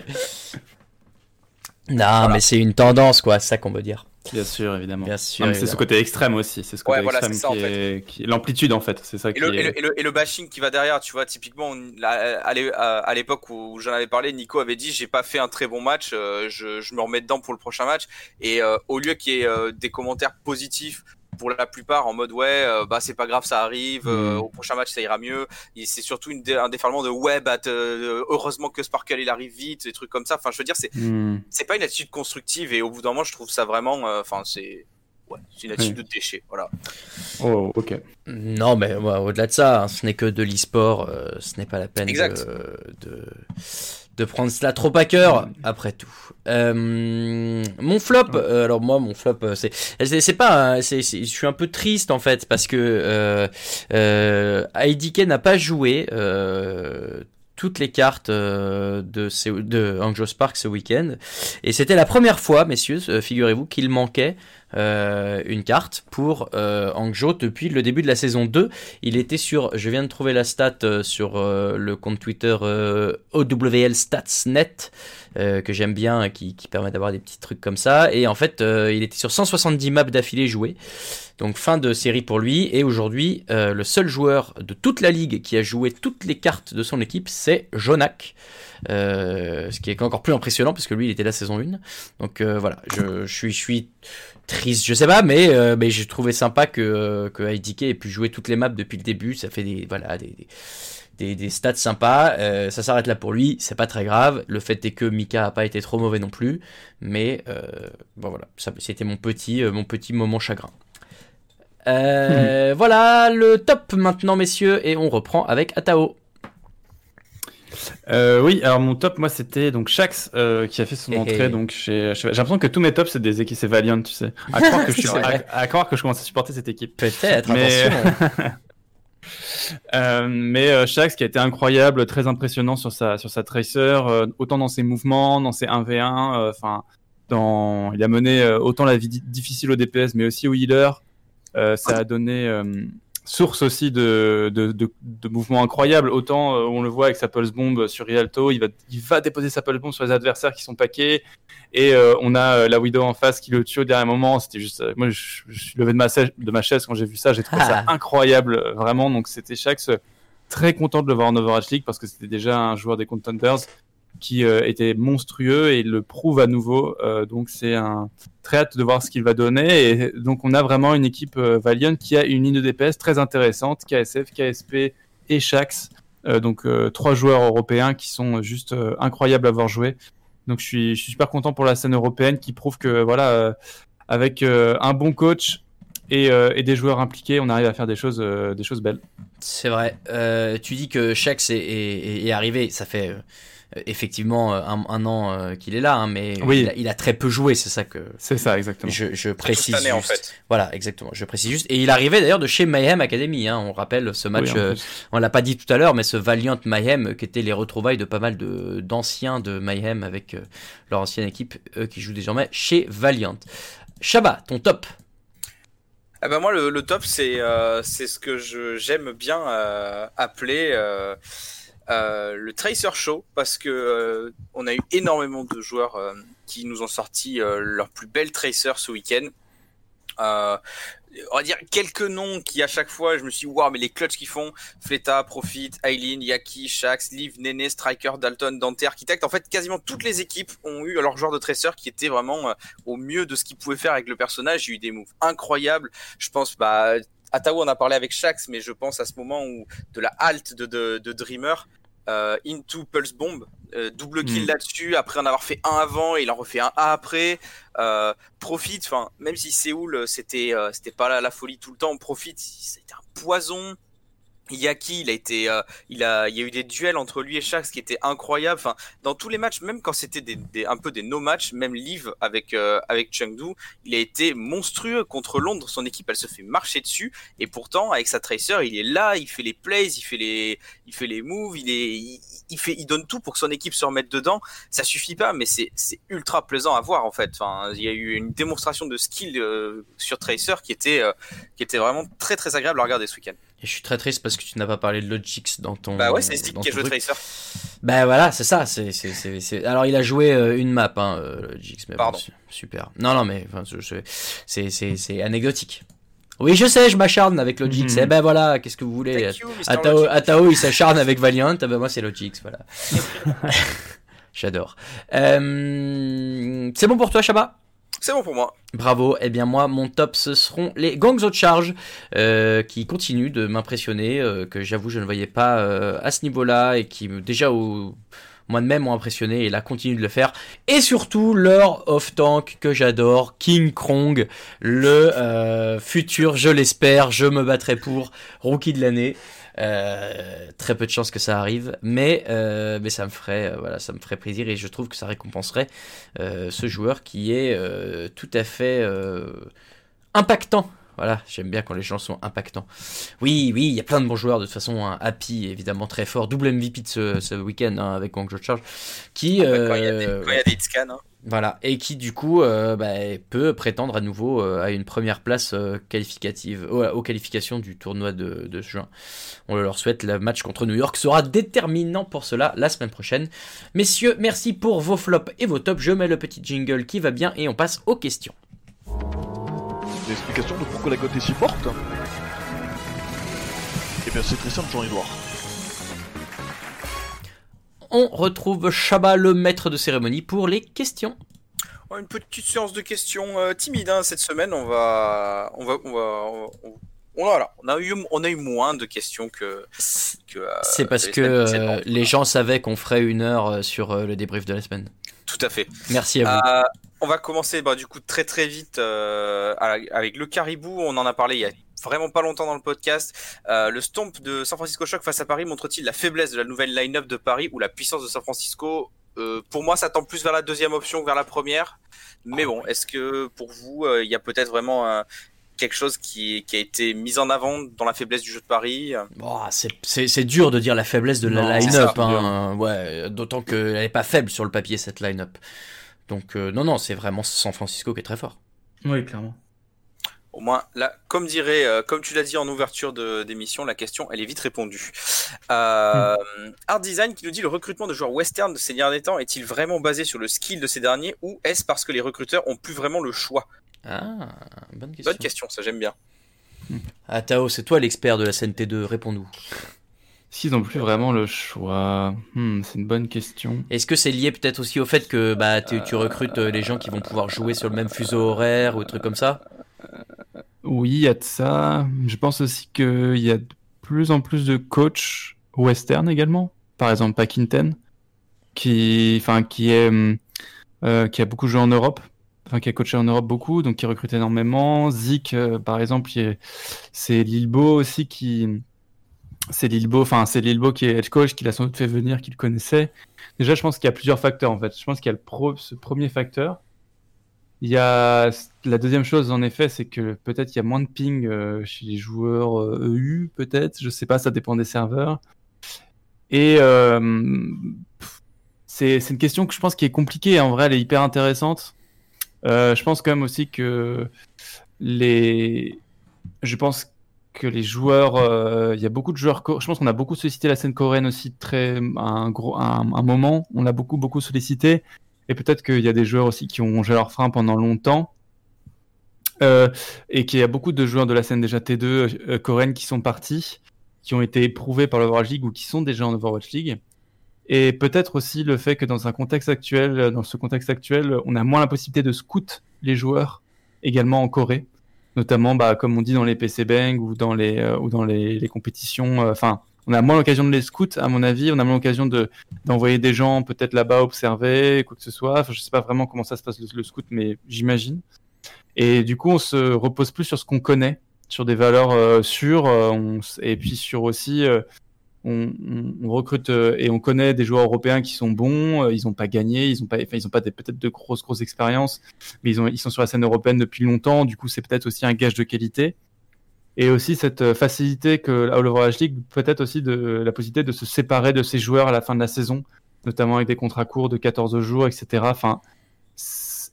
Non, mais c'est une tendance, quoi, c'est ça qu'on veut dire. Bien sûr, évidemment. Bien sûr. C'est ce côté extrême aussi, c'est ce côté Ouais, voilà, extrême c'est ça, en qui est, qui- l'amplitude en fait, c'est ça Et qui le, et, est. le, et, le, et le bashing qui va derrière, tu vois, typiquement, à l'é- à à l'époque où j'en avais parlé, Nico avait dit j'ai pas fait un très bon match, euh, je, je me remets dedans pour le prochain match. Et euh, au lieu qu'il y ait euh, des commentaires positifs pour la plupart en mode ouais, euh, bah c'est pas grave, ça arrive, euh, Mm. au prochain match ça ira mieux. Et c'est surtout une dé- un déferlement de ouais, bah te- heureusement que Sparkle il arrive vite, des trucs comme ça. Enfin, je veux dire, c'est Hmm. c'est pas une attitude constructive et au bout d'un moment, je trouve ça vraiment, euh, enfin, c'est ouais, c'est une attitude de déchet, voilà. Oh, ok. Non, mais ouais, au-delà de ça, hein, ce n'est que de l'e-sport, euh, ce n'est pas la peine Exact. de, de, de prendre cela trop à cœur, après tout. Euh, mon flop, euh, alors moi, mon flop, euh, c'est, c'est, c'est pas, c'est- je suis un peu triste en fait, parce que euh, IDK n'a pas joué toutes les cartes euh, de, ces- de Spark ce week-end, et c'était la première fois, messieurs, euh, figurez-vous, qu'il manquait euh, une carte pour euh, Hangzhou depuis le début de la saison 2. Il était sur, je viens de trouver la stat sur le compte Twitter OWL Statsnet, euh, que j'aime bien, qui, permet d'avoir des petits trucs comme ça. Et en fait, euh, il était sur 170 maps d'affilée jouées. Donc fin de série pour lui. Et aujourd'hui, euh, le seul joueur de toute la ligue qui a joué toutes les cartes de son équipe, c'est Jonak. Ce qui est encore plus impressionnant parce que lui il était la saison 1 donc voilà je, suis triste, je sais pas, mais, mais j'ai trouvé sympa que, que IDK ait pu jouer toutes les maps depuis le début. Ça fait des, voilà, des, des, des stats sympas. Euh, ça s'arrête là pour lui, c'est pas très grave. Le fait est que Mika a pas été trop mauvais non plus. Mais euh, bon, voilà, ça, c'était mon petit, euh, mon petit moment chagrin. Euh, Voilà le top maintenant, messieurs, et on reprend avec Atao. Euh, oui, alors mon top, moi, c'était donc Shax euh, qui a fait son Hé hé. entrée. Donc chez, chez- j'ai l'impression que tous mes tops, c'est des équipes, c'est Valiant, tu sais. À croire que je, suis- à, à croire que je commence à supporter cette équipe. Peut-être, Mais- attention. Euh, mais euh, Shax qui a été incroyable, très impressionnant sur sa sur sa tracer, euh, autant dans ses mouvements, dans ses 1v1, euh, enfin dans il a mené autant la vie di- difficile au DPS mais aussi au healer. Ça a donné source aussi de, de, de, de mouvements incroyables. Autant euh, on le voit avec sa pulse bomb sur Rialto, il va il va déposer sa pulse bomb sur les adversaires qui sont paqués. Et euh, on a euh, la Widow en face qui le tue au dernier moment. C'était juste, moi, je, je suis levé de ma, chaise, de ma chaise quand j'ai vu ça. J'ai trouvé ça Ah. incroyable, vraiment. Donc c'était Shax très content de le voir en Overwatch League parce que c'était déjà un joueur des Contenders qui euh, était monstrueux et il le prouve à nouveau. Euh, donc c'est un très hâte de voir ce qu'il va donner. Et donc on a vraiment une équipe euh, Valiant qui a une ligne de DPS très intéressante, KSF, KSP et Shax. Euh, donc trois joueurs européens qui sont juste incroyables à voir jouer. Donc je suis, je suis super content pour la scène européenne qui prouve que voilà, avec un bon coach et, et des joueurs impliqués, on arrive à faire des choses, des choses belles. C'est vrai. Tu dis que Shax est, est, arrivé. Ça fait effectivement euh, un, un an euh, qu'il est là, hein, mais Oui. il, a, il a très peu joué. C'est ça que C'est ça, exactement. je, je précise. cette année, en fait. Voilà, exactement. Je précise juste. Et il arrivait d'ailleurs de chez Mayhem Academy. Hein. On rappelle ce match. Oui, euh, on l'a pas dit tout à l'heure, mais ce Valiant Mayhem euh, qui était les retrouvailles de pas mal de d'anciens de Mayhem avec euh, leur ancienne équipe, eux qui jouent désormais chez Valiant. Shaba, ton top. Eh ben moi le, le top c'est euh, c'est ce que je j'aime bien euh, appeler euh, le Tracer Show parce que euh, on a eu énormément de joueurs euh, qui nous ont sorti leur plus belle Tracer ce week-end. On va dire quelques noms qui à chaque fois je me suis dit waouh mais les clutches qu'ils font Fleta, Profit, Aileen, Yaki, Shax, Liv, Nene, Striker, Dalton, Dante, Architect en fait quasiment toutes les équipes ont eu leur joueur de Tracer qui était vraiment au mieux de ce qu'ils pouvaient faire avec le personnage. Il y a eu des moves incroyables. Je pense bah Atao en a parlé avec Shax mais je pense à ce moment où de la halte de, de, de Dreamer euh, into Pulse Bomb euh, double kill Mm. là-dessus après en avoir fait un avant et il en refait un A après euh, Profit enfin même si Séoul euh, c'était euh, c'était pas la, la folie tout le temps Profit c'était un poison Yaki, il a été, euh, il a, il y a eu des duels entre lui et Shax qui étaient incroyables. Enfin, dans tous les matchs, même quand c'était des, des- un peu des no matchs, même Liv avec euh, avec Chengdu, il a été monstrueux contre Londres. Son équipe, elle se fait marcher dessus, et pourtant avec sa Tracer, il est là, il fait les plays, il fait les, il fait les moves, il est, il, fait, il donne tout pour que son équipe se remette dedans. Ça suffit pas, mais c'est c'est ultra plaisant à voir en fait. Enfin, il y a eu une démonstration de skill euh, sur Tracer qui était euh, qui était vraiment très très agréable à regarder ce week-end. Et je suis très triste parce que tu n'as pas parlé de Logix dans ton. Bah ouais, c'est Stick dans qui joué truc. Tracer. Bah voilà, c'est ça. C'est, c'est, c'est, c'est- Alors il a joué euh, une map, hein, euh, Logix, mais bon, Pardon. su- super. Non, non, mais enfin, c'est, c'est, c'est anecdotique. Oui, je sais, je m'acharne avec Logix. Mhm. Eh ben voilà, qu'est-ce que vous voulez? You. Atao. Atao, il s'acharne avec Valiant. Ah ben moi, c'est Logix, voilà. J'adore. Euh, c'est bon pour toi, Shaba C'est bon pour moi. Bravo. Eh bien moi, mon top, ce seront les Gangs of Charge, euh, qui continuent de m'impressionner, euh, que j'avoue je ne voyais pas euh, à ce niveau-là et qui déjà au mois de mai m'ont impressionné et là continuent de le faire. Et surtout leur off-tank que j'adore, King Krong, le euh, futur, je l'espère, je me battrai pour rookie de l'année. Euh, très peu de chances que ça arrive, mais euh, mais ça me ferait voilà, ça me ferait plaisir et je trouve que ça récompenserait ce joueur qui est tout à fait impactant. Voilà, j'aime bien quand les gens sont impactants. Oui, oui, il y a plein de bons joueurs de toute façon. hein. Happy, évidemment, très fort. Double MVP de ce, ce week-end hein, avec Guangzhou Charge. Qui, Quand il y a des, euh, quand il y a des hitscans, hein. voilà, et qui du coup euh, bah, peut prétendre à nouveau euh, à une première place euh, qualificative, aux, aux qualifications du tournoi de, de juin. On le leur souhaite, le match contre New York sera déterminant pour cela la semaine prochaine. Messieurs, merci pour vos flops et vos tops. Je mets le petit jingle qui va bien et on passe aux questions. Des explications de pourquoi la cote est si forte Eh bien c'est très simple Jean-Edouard. On retrouve Shaba, le maître de cérémonie, pour les questions. Oh, Une petite séance de questions euh, timide hein, cette semaine. On va, on va, on va, on, on- voilà, on a eu, on a eu moins de questions que. que euh, C'est parce les que euh, les gens savaient qu'on ferait une heure euh, sur euh, le débrief de la semaine. Tout à fait. Merci à vous. On va commencer bah, du coup très très vite euh, avec le caribou. On en a parlé il y a vraiment pas longtemps dans le podcast. Euh, le stomp de San Francisco Shock face à Paris montre-t-il la faiblesse de la nouvelle line-up de Paris ou la puissance de San Francisco? Euh, Pour moi, ça tend plus vers la deuxième option que vers la première. Mais bon, est-ce que pour vous, euh, il y a peut-être vraiment euh, quelque chose qui, qui a été mis en avant dans la faiblesse du jeu de Paris? Bon, c'est- c'est c'est dur de dire la faiblesse de la line-up. hein. Ouais, d'autant qu'elle n'est pas faible sur le papier, cette line-up. Donc, euh, non, non, c'est vraiment San Francisco qui est très fort. Oui, clairement. Au moins, là, comme dirait, euh, comme tu l'as dit en ouverture de- d'émission, la question, elle est vite répondue. Euh, Art Design qui nous dit le recrutement de joueurs western de ces derniers temps est-il vraiment basé sur le skill de ces derniers ou est-ce parce que les recruteurs ont plus vraiment le choix? Ah, bonne question. Bonne question, ça j'aime bien. Ah, Tao, c'est toi l'expert de la CNT2, réponds-nous. S'ils n'ont plus vraiment le choix, Hmm, c'est une bonne question. Est-ce que c'est lié peut-être aussi au fait que bah, tu, tu recrutes euh, les gens qui vont pouvoir jouer sur le même fuseau horaire ou des trucs comme ça? Oui, il y a de ça. Je pense aussi qu'il y a de plus en plus de coachs western également. Par exemple, Pakinten, qui, enfin, qui est, hum, euh, qui a beaucoup joué en Europe, enfin, qui a coaché en Europe beaucoup, donc qui recrute énormément. Zik, euh, par exemple, c'est Lilbo aussi qui, c'est Lilbo, enfin, c'est Lilbo qui est head coach, qui l'a sans doute fait venir, qui le connaissait. Déjà, je pense qu'il y a plusieurs facteurs en fait. Je pense qu'il y a ce premier facteur. Il y a la deuxième chose, en effet, c'est que peut-être il y a moins de ping euh, chez les joueurs EU, peut-être, je sais pas, ça dépend des serveurs. Et euh, c'est une question que je pense qui est compliquée. En vrai, elle est hyper intéressante. Euh, je pense quand même aussi que les, je pense que les joueurs, euh, il y a beaucoup de joueurs. Je pense qu'on a beaucoup sollicité la scène coréenne aussi très un gros, un, moment. On l'a beaucoup beaucoup sollicité. Et peut-être qu'il y a des joueurs aussi qui ont rongé leur frein pendant longtemps. Euh, et qu'il y a beaucoup de joueurs de la scène déjà T2 euh, qui sont partis, qui ont été éprouvés par l'Overwatch League ou qui sont déjà en Overwatch League. Et peut-être aussi le fait que dans un contexte actuel, dans ce contexte actuel, on a moins la possibilité de scout les joueurs également en Corée, notamment bah, comme on dit dans les PC Bang ou dans les euh, ou dans les, compétitions. euh, Enfin, on a moins l'occasion de les scouts, à mon avis. On a moins l'occasion de d'envoyer des gens peut-être là-bas observer quoi que ce soit. Enfin, je sais pas vraiment comment ça se passe le, scout, mais j'imagine. Et du coup, on se repose plus sur ce qu'on connaît sur des valeurs euh, sûres, on et puis sur aussi, on, recrute euh, et on connaît des joueurs européens qui sont bons. euh, ils n'ont pas gagné, ils n'ont pas, enfin, ils ont pas peut-être de grosses grosses expériences, mais ils ont, ils sont sur la scène européenne depuis longtemps. Du coup, c'est peut-être aussi un gage de qualité. Et aussi cette euh, facilité que la All Overwatch League, peut-être aussi de la possibilité de se séparer de ces joueurs à la fin de la saison, notamment avec des contrats courts de 14 jours, etc.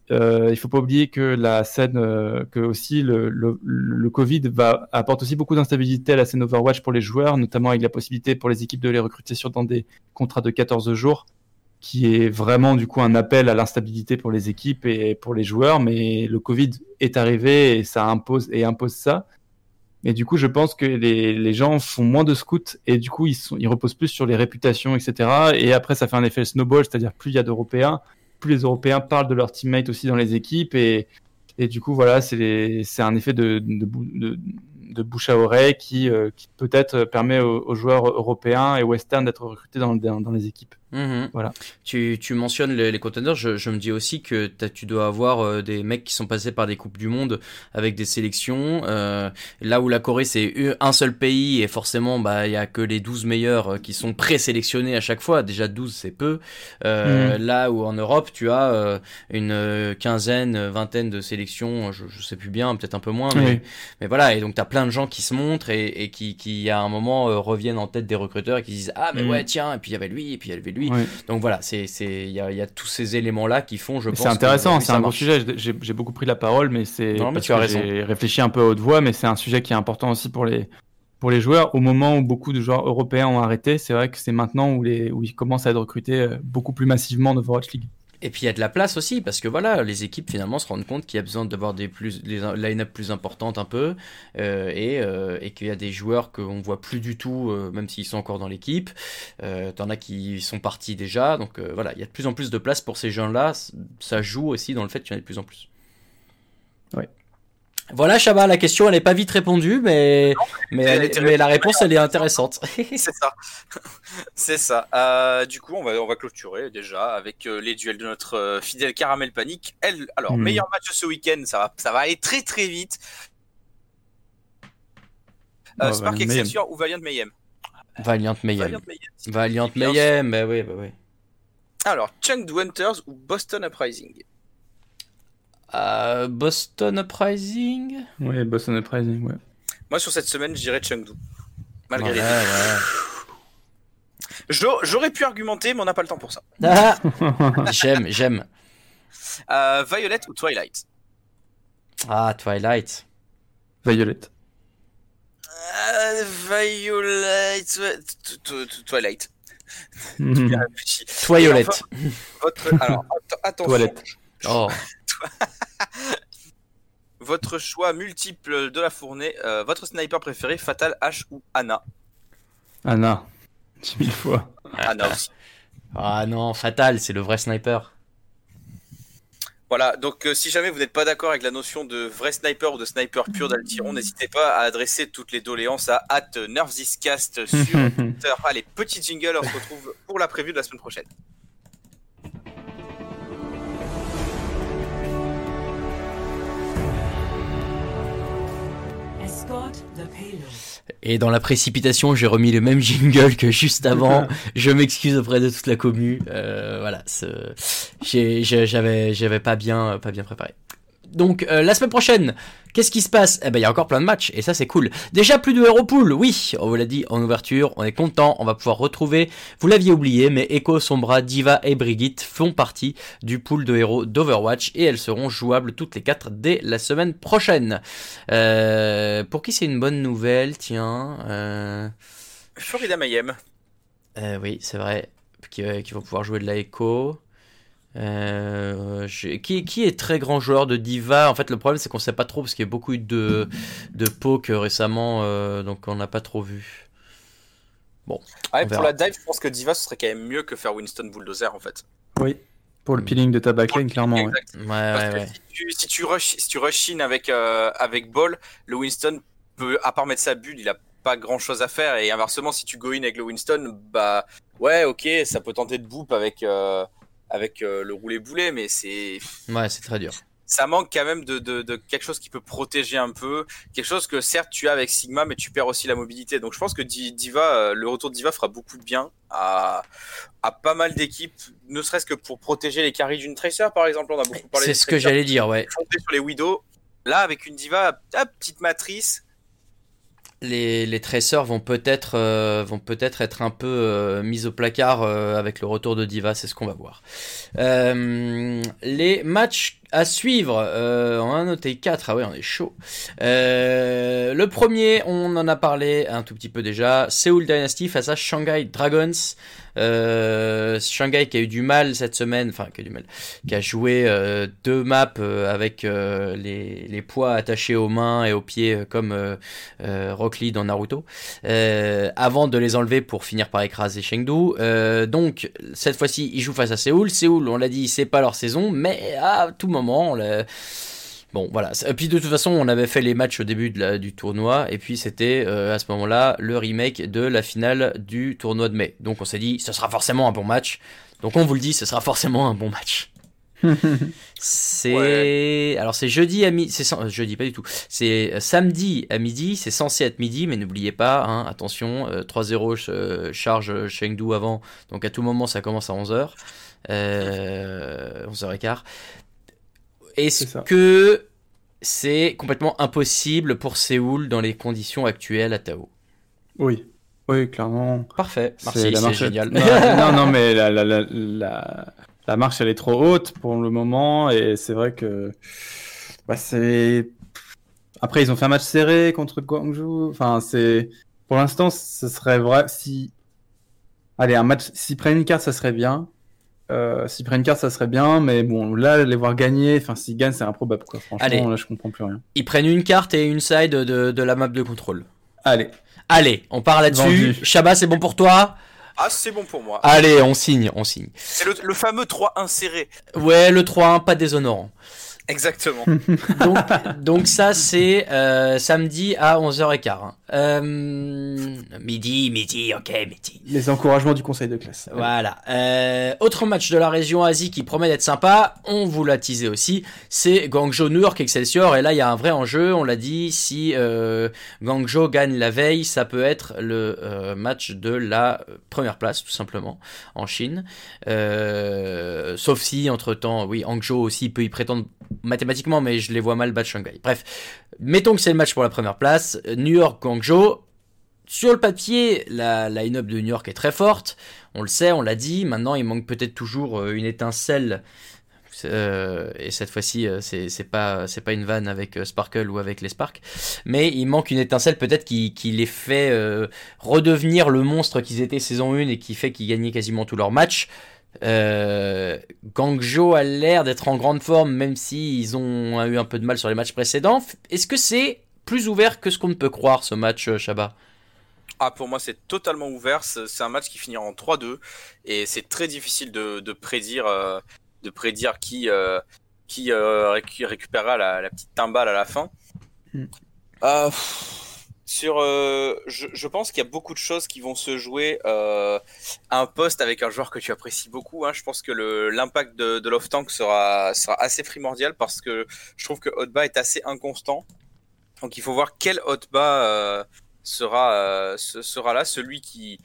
euh, il faut pas oublier que la scène, euh, que aussi le, Covid va apporte aussi beaucoup d'instabilité à la scène Overwatch pour les joueurs, notamment avec la possibilité pour les équipes de les recruter sur des contrats de 14 jours, qui est vraiment du coup un appel à l'instabilité pour les équipes et pour les joueurs. Mais le Covid est arrivé et ça impose et impose ça. Et du coup, je pense que les, gens font moins de scouts et du coup, ils, ils reposent plus sur les réputations, etc. Et après, ça fait un effet snowball, c'est-à-dire plus il y a d'Européens, plus les Européens parlent de leurs teammates aussi dans les équipes. Et, du coup, voilà, c'est un effet de, de, bou- de, de bouche à oreille qui, euh, peut-être permet aux, joueurs européens et western d'être recrutés dans les équipes. Mhm. Voilà. Tu, tu mentionnes les, les contenders, je, je me dis aussi que tu dois avoir euh, des mecs qui sont passés par des Coupes du Monde avec des sélections. euh, là où la Corée c'est un seul pays et forcément bah il y a que les 12 meilleurs euh, qui sont présélectionnés à chaque fois. Déjà 12 c'est peu. Euh, Là où en Europe tu as euh, une euh, quinzaine, vingtaine de sélections, je, je sais plus bien, peut-être un peu moins, mais, voilà. Et donc t'as plein de gens qui se montrent et, et qui, qui à un moment reviennent en tête des recruteurs et qui disent ah mais Mhm. ouais tiens et puis il y avait lui et puis il y avait lui. Donc voilà, c'est c'est il y a, il y a tous ces éléments là qui font, je pense. C'est intéressant, c'est un gros sujet. J'ai beaucoup pris la parole, mais c'est parce que j'ai réfléchi un peu à haute voix, mais c'est un sujet qui est important aussi pour les pour les joueurs. Au moment où beaucoup de joueurs européens ont arrêté, c'est vrai que c'est maintenant où les où ils commencent à être recrutés euh, beaucoup plus massivement en Overwatch League. Et puis il y a de la place aussi parce que voilà, les équipes finalement se rendent compte qu'il y a besoin d'avoir des plus des line-up plus importantes un peu euh, et, euh, et qu'il y a des joueurs qu'on voit plus du tout euh, même s'ils sont encore dans l'équipe. Euh, T'en as qui sont partis déjà, donc euh, voilà, il y a de plus en plus de place pour ces jeunes-là. Ça joue aussi dans le fait qu'il y en ait de plus en plus. Ouais. Voilà, Chaba, la question elle est pas vite répondue, mais mais, elle elle- était mais la réponse elle est intéressante. C'est ça. C'est ça. Euh, du coup, on va, on va clôturer déjà avec euh, les duels de notre euh, fidèle Caramel Panic. Elle, alors, Hmm. meilleur match de ce week-end, ça va, ça va aller très très vite. Euh, Oh, Spark Valiant Mayhem. Excelsior ou Valiant Mayhem Valiant Mayhem. Valiant Mayhem. Valiant Mayhem, bah oui, bah oui. Alors, Chengdu Hunters ou Boston Uprising Euh, Boston Uprising? Ouais, Boston Uprising, ouais. Moi, sur cette semaine, je dirais Chengdu. Malgré Ouais, les ouais. J'au- J'aurais pu argumenter, mais on n'a pas le temps pour ça. Ah, j'aime, j'aime. Euh, Violet ou Twilight? Ah, Twilight. Violette. Euh, Violet. Twilight. Mhm. Twilight. Enfin, Votre... Alors, att- attention. Toilette. Oh, Votre choix multiple de la fournée. euh, votre sniper préféré, Fatal, H ou Anna Anna. Dix mille fois. Anna aussi. ah non, Fatal, c'est le vrai sniper. Voilà, donc euh, si jamais vous n'êtes pas d'accord avec la notion de vrai sniper ou de sniper pur d'Altiron, n'hésitez pas à adresser toutes les doléances à at sur Twitter. Allez, petit jingle, on se retrouve pour la prévue de la semaine prochaine. Et dans la précipitation, j'ai remis le même jingle que juste avant. Je m'excuse auprès de toute la commu. Euh, voilà, j'avais pas bien, pas bien préparé. Donc euh, la semaine prochaine, qu'est-ce qui se passe? Eh ben il y a encore plein de matchs et ça c'est cool. Déjà plus de Hero Pool, oui, on vous l'a dit en ouverture, on est content, on va pouvoir retrouver. Vous l'aviez oublié, mais Echo, Sombra, Diva et Brigitte font partie du pool de héros d'Overwatch et elles seront jouables toutes les quatre dès la semaine prochaine. Euh, pour qui c'est une bonne nouvelle? Tiens. Euh... Florida Mayhem. Euh, oui, c'est vrai. Qui, qui vont pouvoir jouer de la Echo. Euh, je- qui, qui est très grand joueur de Diva? En fait, le problème, c'est qu'on sait pas trop parce qu'il y a beaucoup eu de, de poke récemment, euh, donc on n'a pas trop vu. Ouais, On pour verra. la dive, je pense que Diva, ce serait quand même mieux que faire Winston Bulldozer en fait. Oui. Pour le peeling de ta backline, clairement. ouais. Exact. Ouais, Parce ouais, que ouais. si tu, si tu rush, si tu rush in avec, euh, avec Ball, le Winston peut, à part mettre sa bulle, il a pas grand chose à faire. Et inversement, si tu go in avec le Winston, bah ouais, ok, ça peut tenter de boop avec, euh, avec euh, le roulé boulet, mais c'est Ouais, c'est très dur. ça manque quand même de, de, de quelque chose qui peut protéger un peu, quelque chose que certes tu as avec Sigma, mais tu perds aussi la mobilité. Donc je pense que Di- Diva, euh, le retour de Diva fera beaucoup de bien à, à pas mal d'équipes, ne serait-ce que pour protéger les carries d'une Tracer par exemple. On a beaucoup parlé C'est ce que j'allais dire, ouais. sur les Widow. Là, avec une Diva, ah, petite matrice, Les, les tracers vont peut-être euh, vont peut-être être un peu euh, mis au placard euh, avec le retour de Diva, c'est ce qu'on va voir. Euh, les matchs à suivre, on a noté 4, ah ouais on est chaud. Euh, le premier, on en a parlé un tout petit peu déjà, Seoul Dynasty face à Shanghai Dragons. Euh, Shanghai qui a eu du mal cette semaine, enfin qui a du mal, qui a joué euh, deux maps euh, avec euh, les, les poids attachés aux mains et aux pieds comme Rock Lee dans Naruto, avant de les enlever pour finir par écraser Chengdu. Donc cette fois-ci, ils jouent face à Séoul. Séoul, on l'a dit, c'est pas leur saison, mais à tout moment, on Bon, voilà. Et puis de toute façon, on avait fait les matchs au début de la- du tournoi, et puis c'était euh, à ce moment-là le remake de la finale du tournoi de mai. Donc on s'est dit, ce sera forcément un bon match. Donc on vous le dit, ce sera forcément un bon match. C'est alors c'est jeudi à midi, c'est euh, jeudi pas du tout. C'est euh, samedi à midi, c'est censé être midi, mais n'oubliez pas, hein, attention, euh, 3-0 euh, charge euh, Chengdu avant, donc à tout moment ça commence à 11h, euh, 11h15. Est-ce que c'est complètement impossible pour Séoul dans les conditions actuelles à Tao? Oui, oui, clairement. Parfait, la c'est marche- génial. Non, non, mais la, la, la, la, la marche, elle est trop haute pour le moment. Et c'est vrai que. Bah, c'est. Après, ils ont fait un match serré contre Guangzhou. Enfin, c'est. Pour l'instant, ce serait vrai. Si. Allez, un match. S'ils prennent une carte, ça serait bien. Euh, s'ils prennent une carte, ça serait bien. Mais bon, là, les voir gagner. Enfin, s'ils gagnent, c'est improbable, quoi. Franchement, Allez. là, je comprends plus rien. Ils prennent une carte et une side de, de la map de contrôle. Allez. Allez, on part là-dessus. Shabba, c'est bon pour toi ah, c'est bon pour moi. Allez, on signe, on signe. C'est le, le fameux 3 inséré. Ouais, le 3-1, pas déshonorant. Exactement. Donc, donc ça, c'est euh, samedi à 11h15. Euh, midi, midi, ok, midi. Les encouragements du conseil de classe. Voilà. Euh, autre match de la région Asie qui promet d'être sympa, on vous l'a teasé aussi, c'est Guangzhou New York Excelsior. Et là, il y a un vrai enjeu. On l'a dit, si euh, Guangzhou gagne la veille, ça peut être le euh, match de la première place, tout simplement, en Chine. Euh, sauf si, entre-temps, oui, Hangzhou aussi peut y prétendre mathématiquement, mais je les vois mal battre Shanghai. Bref, mettons que c'est le match pour la première place. New York, Guangzhou. Sur le papier, la line-up de New York est très forte. On le sait, on l'a dit. Maintenant, il manque peut-être toujours euh, une étincelle. Euh, et cette fois-ci, euh, c'est pas c'est pas une vanne avec euh, Sparkle ou avec les Sparks, mais il manque une étincelle peut-être qui, qui les fait euh, redevenir le monstre qu'ils étaient saison 1 et qui fait qu'ils gagnaient quasiment tous leurs matchs. Euh, Guangzhou a l'air d'être en grande forme, même si ils ont eu un peu de mal sur les matchs précédents. Est-ce que c'est plus ouvert que ce qu'on ne peut croire ce match, euh, Shabba Ah, pour moi, c'est totalement ouvert. C'est un match qui finira en 3-2 et c'est très difficile de, de prédire, euh, de prédire qui, euh, qui euh, récu- récupérera la, la petite timbale à la fin. Pff, sur, euh, je, je pense qu'il y a beaucoup de choses qui vont se jouer euh, à un poste avec un joueur que tu apprécies beaucoup. hein. Je pense que l'impact de, de Love Tank sera, sera assez primordial parce que je trouve que Hotba est assez inconstant. Donc il faut voir quel Hotba euh, sera, euh, sera là, celui qui,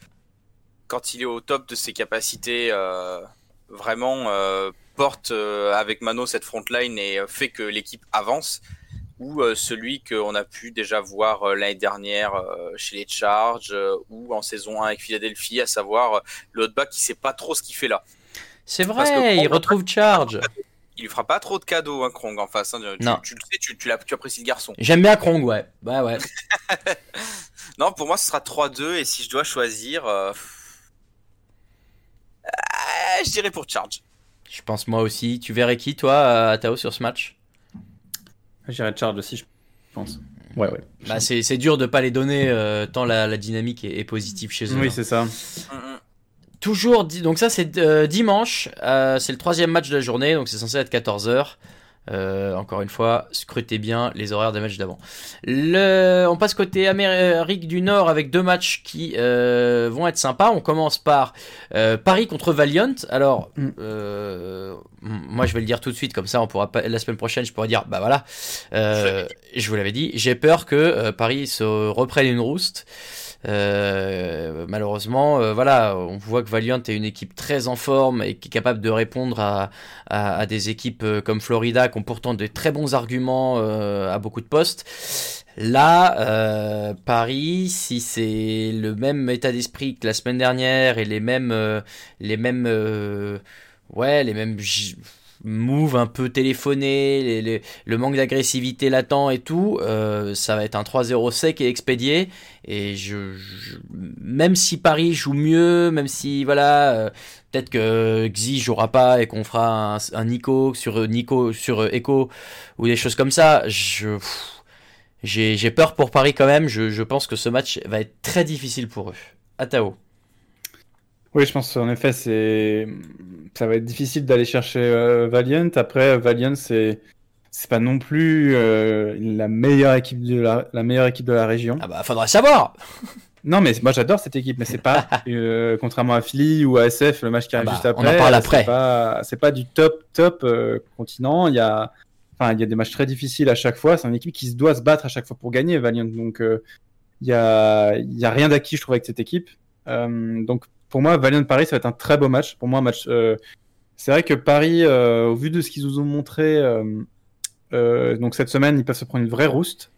quand il est au top de ses capacités, euh, vraiment euh, porte avec Mano cette frontline et fait que l'équipe avance, ou euh, celui qu'on a pu déjà voir euh, l'année dernière euh, chez les Charges ou en saison 1 avec Philadelphie, à savoir le hotback qui sait pas trop ce qu'il fait là. C'est vrai, il retrouve Charge. Il lui fera pas trop de cadeaux, hein, Krong, en face. hein. Tu, Non. tu le sais, tu, tu, l'as- tu apprécies le garçon. J'aime bien Krong, ouais. Ouais, ouais. Non, pour moi, ce sera 3-2. Et si je dois choisir, euh, euh, je dirais pour Charge. Je pense moi aussi. Tu verrais qui, toi, à Tao, sur ce match? J'irai charge aussi, je pense. Ouais, ouais. bah, C'est c'est dur de pas les donner euh, tant la, la dynamique est, est positive chez eux. Oui, hein. c'est ça. Toujours, donc ça c'est euh, dimanche, euh, c'est le troisième match de la journée, donc c'est censé être 14h. Euh, encore une fois, scrutez bien les horaires des matchs d'avant. Le... On passe côté Amérique du Nord avec deux matchs qui euh, vont être sympas. On commence par euh, Paris contre Valiant. Alors, Mm. euh, moi je vais le dire tout de suite, comme ça on pourra pas, la semaine prochaine je pourrai dire, bah voilà, euh, je vous l'avais dit, j'ai peur que euh, Paris se reprenne une rouste. Euh, malheureusement, euh, voilà, on voit que Valiant est une équipe très en forme et qui est capable de répondre à, à, à des équipes euh, comme Florida qui ont pourtant de très bons arguments euh, à beaucoup de postes. Là, euh, Paris, si c'est le même état d'esprit que la semaine dernière et les mêmes, les mêmes, ouais, les mêmes moves un peu les- le manque d'agressivité latent et tout, euh, ça va être un 3-0 sec et expédié. Et je, même si Paris joue mieux, même si voilà, euh, peut-être que Xi jouera pas et qu'on fera un, Nico sur Nico sur Echo ou des choses comme ça, je j'ai peur pour Paris quand même. Je, je pense que ce match va être très difficile pour eux. Atao. Oui, je pense en effet, c'est ça va être difficile d'aller chercher euh, Valiant. Après, Valiant, c'est c'est pas non plus euh, la meilleure équipe de la... la meilleure équipe de la région. Ah bah faudra savoir. Non, mais moi j'adore cette équipe, mais c'est pas euh, contrairement à Philly ou à SF, le match qui arrive Ah bah, juste on en après. parle euh, après. C'est pas pas du top top euh, continent. Il y a enfin il y a des matchs très difficiles à chaque fois. C'est une équipe qui se doit se battre à chaque fois pour gagner Valiant. Donc euh, il y a il y a rien d'acquis je trouve avec cette équipe. Euh, donc pour moi Valiant Paris ça va être un très beau match. Pour moi un match euh, c'est vrai que Paris euh, au vu de ce qu'ils nous ont montré euh, donc cette semaine ils peuvent se prendre une vraie rouste.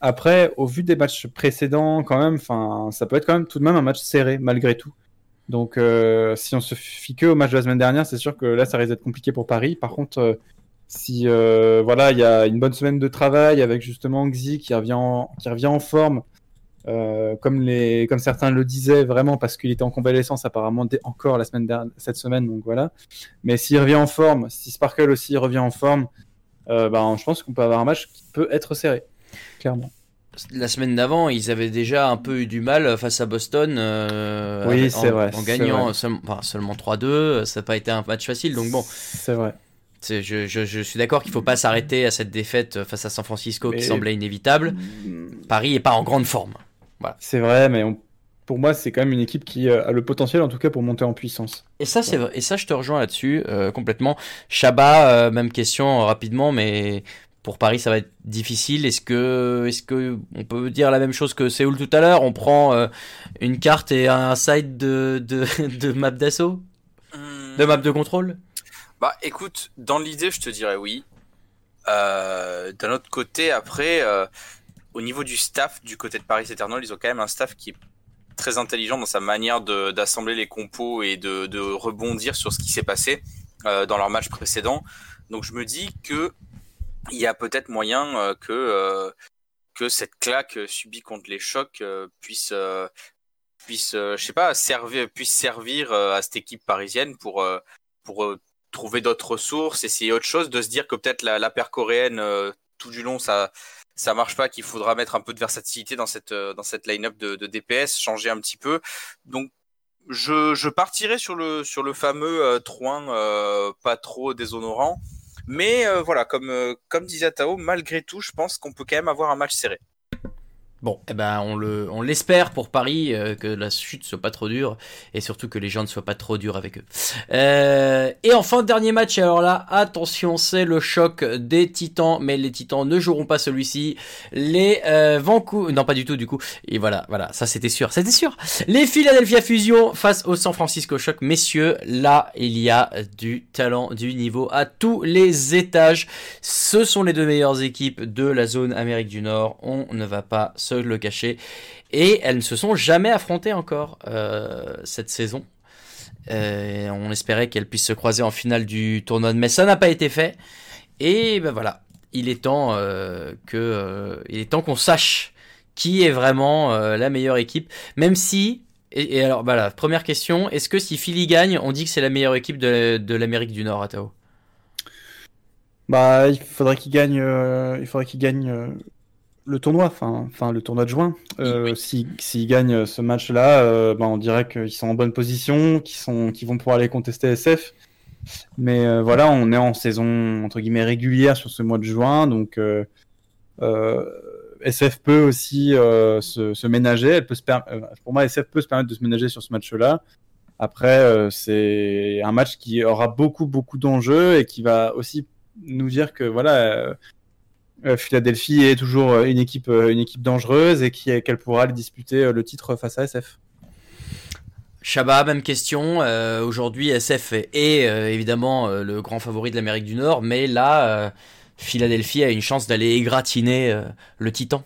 Après, au vu des matchs précédents, quand même, ça peut être quand même tout de même un match serré malgré tout. Donc, si on se fie que au match de la semaine dernière, c'est sûr que là, ça risque d'être compliqué pour Paris. Par contre, si voilà, il y a une bonne semaine de travail avec justement Xi qui revient en, qui revient en forme, euh, comme les, comme certains le disaient vraiment parce qu'il était en convalescence apparemment encore la semaine dernière, cette semaine, donc voilà. Mais s'il revient en forme, si Sparkle aussi revient en forme, euh, ben, je pense qu'on peut avoir un match qui peut être serré, clairement. La semaine d'avant, ils avaient déjà un peu eu du mal face à Boston. euh, Oui, en, vrai, En c'est gagnant vrai. seul- enfin, seulement 3-2, ça n'a pas été un match facile. Donc bon, c'est vrai. je, je, je suis d'accord qu'il faut pas s'arrêter à cette défaite face à San Francisco Mais- qui semblait inévitable. Paris est pas en grande forme. C'est vrai, mais on- pour moi, c'est quand même une équipe qui euh, a le potentiel, en tout cas, pour monter en puissance. Et ça, c'est vrai. Et ça, je te rejoins là-dessus euh, complètement. Chabat, euh, même question euh, rapidement, mais pour Paris, ça va être difficile. Est-ce que, est-ce que on peut dire la même chose que Séoul tout à l'heure? On prend euh, une carte et un side de, de, de map d'assaut, de map de contrôle? Bah écoute, dans l'idée, je te dirais oui. Euh, D'un autre côté, après, euh, au niveau du staff, du côté de Paris Eternal, ils ont quand même un staff qui est très intelligent dans sa manière d'assembler les compos et de, de rebondir sur ce qui s'est passé euh, dans leur match précédent. Donc je me dis que il y a peut-être moyen euh, que euh, que cette claque subie contre les chocs puisse puisse je sais pas servir puisse servir à cette équipe parisienne pour pour trouver d'autres ressources, essayer autre chose, de se dire que peut-être la, la paire coréenne tout du long ça ça marche pas, qu'il faudra mettre un peu de versatilité dans cette euh, dans cette line-up de, de DPS, changer un petit peu. Donc je, je partirai sur le sur le fameux euh, 3 euh, pas trop déshonorant. Mais euh, voilà, comme comme disait Tao, malgré tout, je pense qu'on peut quand même avoir un match serré. Bon, eh ben on le, on l'espère pour Paris euh, que la chute soit pas trop dure et surtout que les gens ne soient pas trop durs avec eux. Euh, et enfin dernier match. Alors là, attention, c'est le choc des Titans, mais les Titans ne joueront pas celui-ci. Les euh, Vancouver, non pas du tout du coup. Et voilà, voilà, ça c'était sûr, c'était sûr. Les Philadelphia Fusion face au San Francisco Shock, messieurs, là il y a du talent, du niveau à tous les étages. Ce sont les deux meilleures équipes de la zone Amérique du Nord. On ne va pas le cacher. Et elles ne se sont jamais affrontées encore euh, cette saison. Euh, on espérait qu'elles puissent se croiser en finale du tournoi de mai. Ça n'a pas été fait. Et ben voilà, il est temps euh, que, il est temps qu'on sache qui est vraiment la meilleure équipe. Même si, et, alors voilà, première question, est-ce que si Philly gagne, on dit que c'est la meilleure équipe de, de l'Amérique du Nord, Atao? Bah, il faudrait qu'il gagne, il faudrait qu'il gagne le tournoi, enfin, le tournoi de juin. Euh, si s'ils gagnent ce match-là, euh, bah, on dirait qu'ils sont en bonne position, qu'ils sont, qu'ils vont pouvoir aller contester SF. Mais euh, voilà, on est en saison entre guillemets régulière sur ce mois de juin, donc euh, euh, SF peut aussi euh, se, se ménager. Elle peut se euh, pour moi, SF peut se permettre de se ménager sur ce match-là. Après, euh, c'est un match qui aura beaucoup beaucoup d'enjeux et qui va aussi nous dire que voilà. Euh, Philadelphie est toujours euh, une équipe, euh, une équipe dangereuse et qu'elle pourra aller disputer le titre face à SF. Shabba, même question. Aujourd'hui, SF est, évidemment le grand favori de l'Amérique du Nord, mais là, Philadelphie a une chance d'aller égratigner euh, le Titan.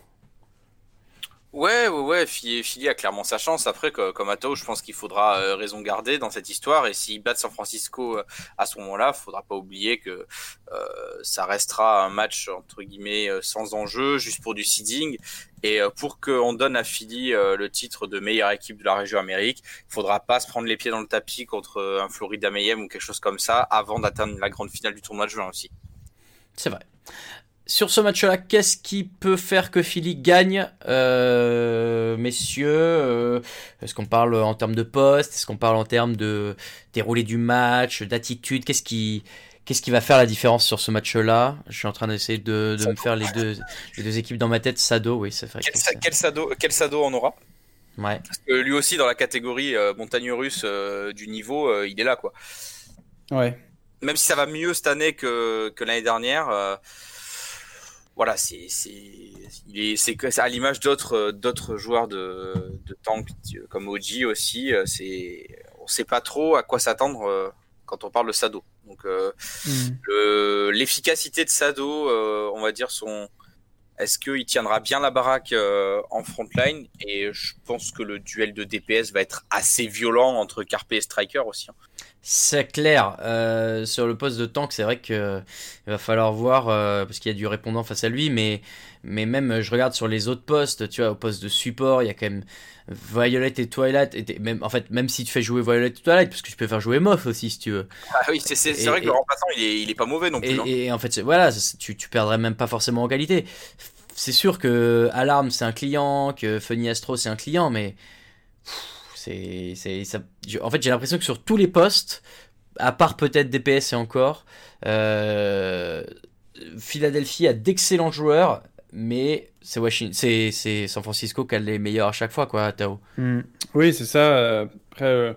Ouais, ouais, ouais, Philly, Philly a clairement sa chance. Après, comme Atao, je pense qu'il faudra euh, raison garder dans cette histoire. Et s'ils battent San Francisco euh, à ce moment-là, faudra pas oublier que euh, ça restera un match entre guillemets euh, sans enjeu, juste pour du seeding. Et pour qu'on donne à Philly le titre de meilleure équipe de la région Amérique, il faudra pas se prendre les pieds dans le tapis contre un Florida Mayhem ou quelque chose comme ça avant d'atteindre la grande finale du tournoi de juin aussi. C'est vrai. Sur ce match-là, qu'est-ce qui peut faire que Philly gagne, euh, messieurs euh, Est-ce qu'on parle en termes de poste Est-ce qu'on parle en termes de déroulé du match, d'attitude Qu'est-ce qui, qu'est-ce qui va faire la différence sur ce match-là? Je suis en train d'essayer de, de me faire les deux, les deux équipes dans ma tête. Sado, oui, c'est vrai. Quel, Sado, quel Sado en aura? Ouais. Parce que lui aussi, dans la catégorie euh, montagne russe euh, du niveau, euh, il est là, quoi. Ouais. même si ça va mieux cette année que, que l'année dernière, euh, voilà, c'est c'est il est c'est que- c'est à l'image d'autres euh, d'autres joueurs de, de tank euh, comme Oji aussi. euh, C'est on sait pas trop à quoi s'attendre quand on parle de Sado. Donc euh, le- l'efficacité de Sado, euh, on va dire son est-ce qu'il tiendra bien la baraque euh, en frontline? Et je pense que le duel de DPS va être assez violent entre Carpe et Striker aussi. hein. C'est clair. Euh, sur le poste de tank, c'est vrai que euh, il va falloir voir euh, parce qu'il y a du répondant face à lui, mais mais même je regarde sur les autres postes, tu vois, au poste de support, il y a quand même Violet et Twilight. Et même en fait, même si tu fais jouer Violet et Twilight, parce que tu peux faire jouer Moth aussi si tu veux. Ah oui, c'est Et- vrai que le remplaçant, il est, il est pas mauvais non plus. Et, hein. et en fait, voilà, tu, tu perdrais même pas forcément en qualité. C'est sûr que Alarm c'est un client, que Funny Astro c'est un client, mais pff, c'est, c'est, ça, je- en fait, j'ai l'impression que sur tous les postes, à part peut-être DPS et encore, euh, Philadelphie a d'excellents joueurs, mais c'est Washington, c'est, c'est San Francisco qui a les meilleurs à chaque fois, quoi, Tao. Hmm. Oui, c'est ça. euh, Après, euh,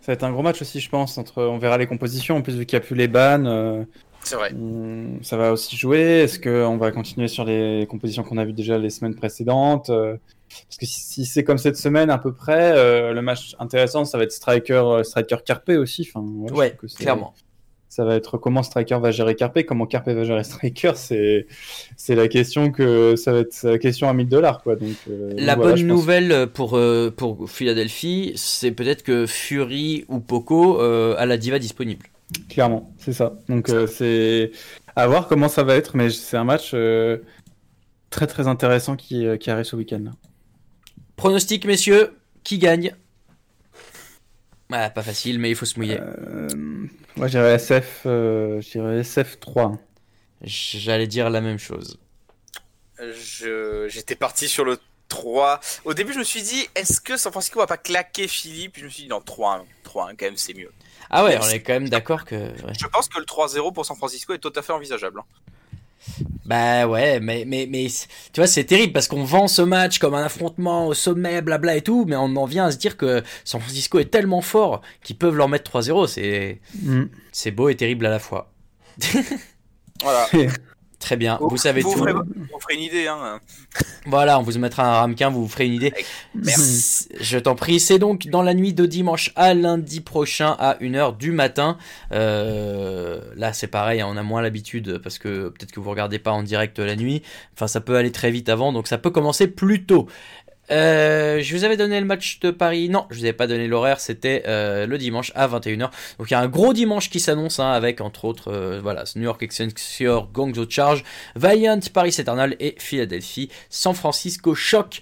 ça va être un gros match aussi, je pense. Entre, on verra les compositions. En plus, vu qu'il n'y a plus les bans, euh, C'est vrai. on- ça va aussi jouer. Est-ce qu'on va continuer sur les compositions qu'on a vues déjà les semaines précédentes euh, Parce que si, c'est comme cette semaine à peu près, euh, le match intéressant, ça va être Striker, euh, Striker Carpe aussi. Enfin, ouais, que clairement. Ça va être comment Striker va gérer Carpe, comment Carpe va gérer Striker. C'est c'est la question que ça va être la question à 1000 dollars quoi. Donc euh, La voilà, bonne pense- nouvelle pour, euh, pour Philadelphie, c'est peut-être que Fury ou Poco a la diva disponible. Clairement, c'est ça. Donc c'est à voir comment ça va être, mais c'est un match très très intéressant qui, qui arrive ce week-end. Pronostic, messieurs, qui gagne Ah, pas facile, mais il faut se mouiller. Euh, moi, j'irais SF, euh, j'irais SF 3. J'allais dire la même chose. Je- J'étais parti sur le 3. Au début, je me suis dit, est-ce que San Francisco va pas claquer Philly Puis je me suis dit, non, 3-1. 3-1, quand même, c'est mieux. Ah ouais, Même on est quand même d'accord que. ouais. Je pense que le 3-0 pour San Francisco est tout à fait envisageable. hein. Bah ouais, mais, mais, mais tu vois, c'est terrible parce qu'on vend ce match comme un affrontement au sommet, blabla et tout, mais on en vient à se dire que San Francisco est tellement fort qu'ils peuvent leur mettre 3-0. C'est Mm. c'est beau et terrible à la fois. Voilà. Très bien, vous, savez vous tout. ferez, vous ferez une idée. Hein. Voilà, on vous mettra un ramequin, vous vous ferez une idée. Merci. Je t'en prie, c'est donc dans la nuit de dimanche à lundi prochain à 1h du matin. Euh, là, c'est pareil, hein, on a moins l'habitude parce que peut-être que vous regardez pas en direct la nuit. Enfin, ça peut aller très vite avant, donc ça peut commencer plus tôt. Euh, je vous avais donné le match de Paris. Non, je vous avais pas donné l'horaire. C'était euh, le dimanche à 21h. Donc il y a un gros dimanche qui s'annonce hein, avec entre autres euh, voilà New York Excelsior, Gongzo Charge, Valiant, Paris Eternal et Philadelphie, San Francisco Shock.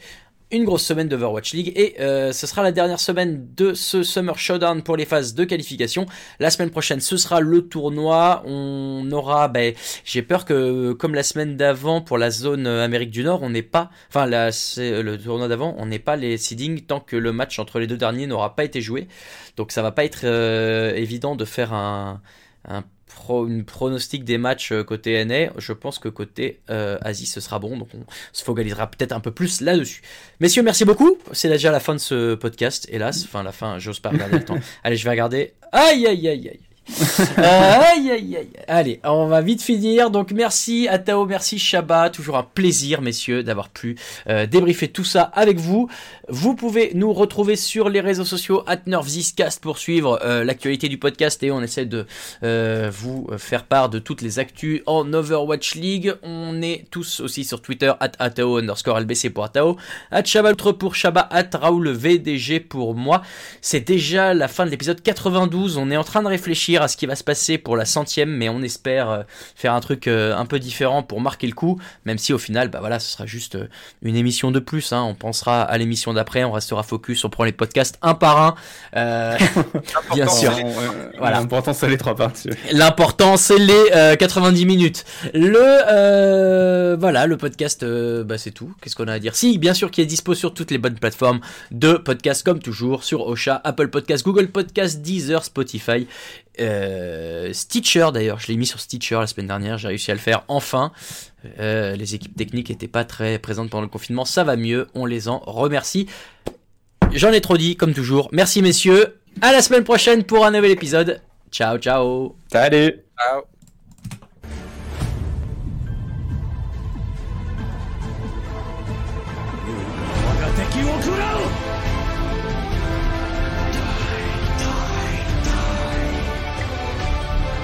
Une grosse semaine d'Overwatch League et euh, ce sera la dernière semaine de ce Summer Showdown pour les phases de qualification. La semaine prochaine, ce sera le tournoi. On aura, ben, j'ai peur que comme la semaine d'avant pour la zone euh, Amérique du Nord, on n'est pas, enfin là, c'est le tournoi d'avant, on n'est pas les seedings tant que le match entre les deux derniers n'aura pas été joué. Donc ça va pas être euh, évident de faire un, un pro, une pronostic des matchs euh, côté NA, je pense que côté euh, Asie ce sera bon, donc on se focalisera peut-être un peu plus là-dessus. Messieurs, merci beaucoup. C'est déjà la fin de ce podcast, hélas. Enfin, la fin, j'ose pas regarder le temps. Allez, je vais regarder. Aïe, aïe, aïe, aïe. Euh, aïe, aïe, aïe. Allez, on va vite finir. Donc merci à Tao, merci Shabba. Toujours un plaisir, messieurs, d'avoir pu euh, débriefer tout ça avec vous. Vous pouvez nous retrouver sur les réseaux sociaux at NervZiscast pour suivre euh, l'actualité du podcast et on essaie de vous faire part de toutes les actus en Overwatch League. On est tous aussi sur Twitter at Atao underscore LBC pour Atao, at Shabaltre pour Shabba, at Raoul VDG pour moi. C'est déjà la fin de l'épisode 92. On est en train de réfléchir à ce qui va se passer pour la centième, mais on espère euh, faire un truc euh, un peu différent pour marquer le coup, même si au final, bah voilà, ce sera juste euh, une émission de plus. hein. On pensera à l'émission d'après, on restera focus, on prend les podcasts un par un. Euh, bien Important, sûr. Voilà. L'important, c'est les trois parties. L'important, c'est les euh, 90 minutes. Le euh, voilà, le podcast, bah, c'est tout. Qu'est-ce qu'on a à dire? Si, bien sûr, qui est dispo sur toutes les bonnes plateformes de podcast, comme toujours, sur Ocha, Apple Podcast, Google Podcast, Deezer, Spotify, euh, Stitcher. D'ailleurs, je l'ai mis sur Stitcher la semaine dernière. J'ai réussi à le faire enfin. Euh, les équipes techniques n'étaient pas très présentes pendant le confinement. Ça va mieux. On les en remercie. J'en ai trop dit, comme toujours. Merci, messieurs. À la semaine prochaine pour un nouvel épisode. Ciao, ciao. Salut Ciao.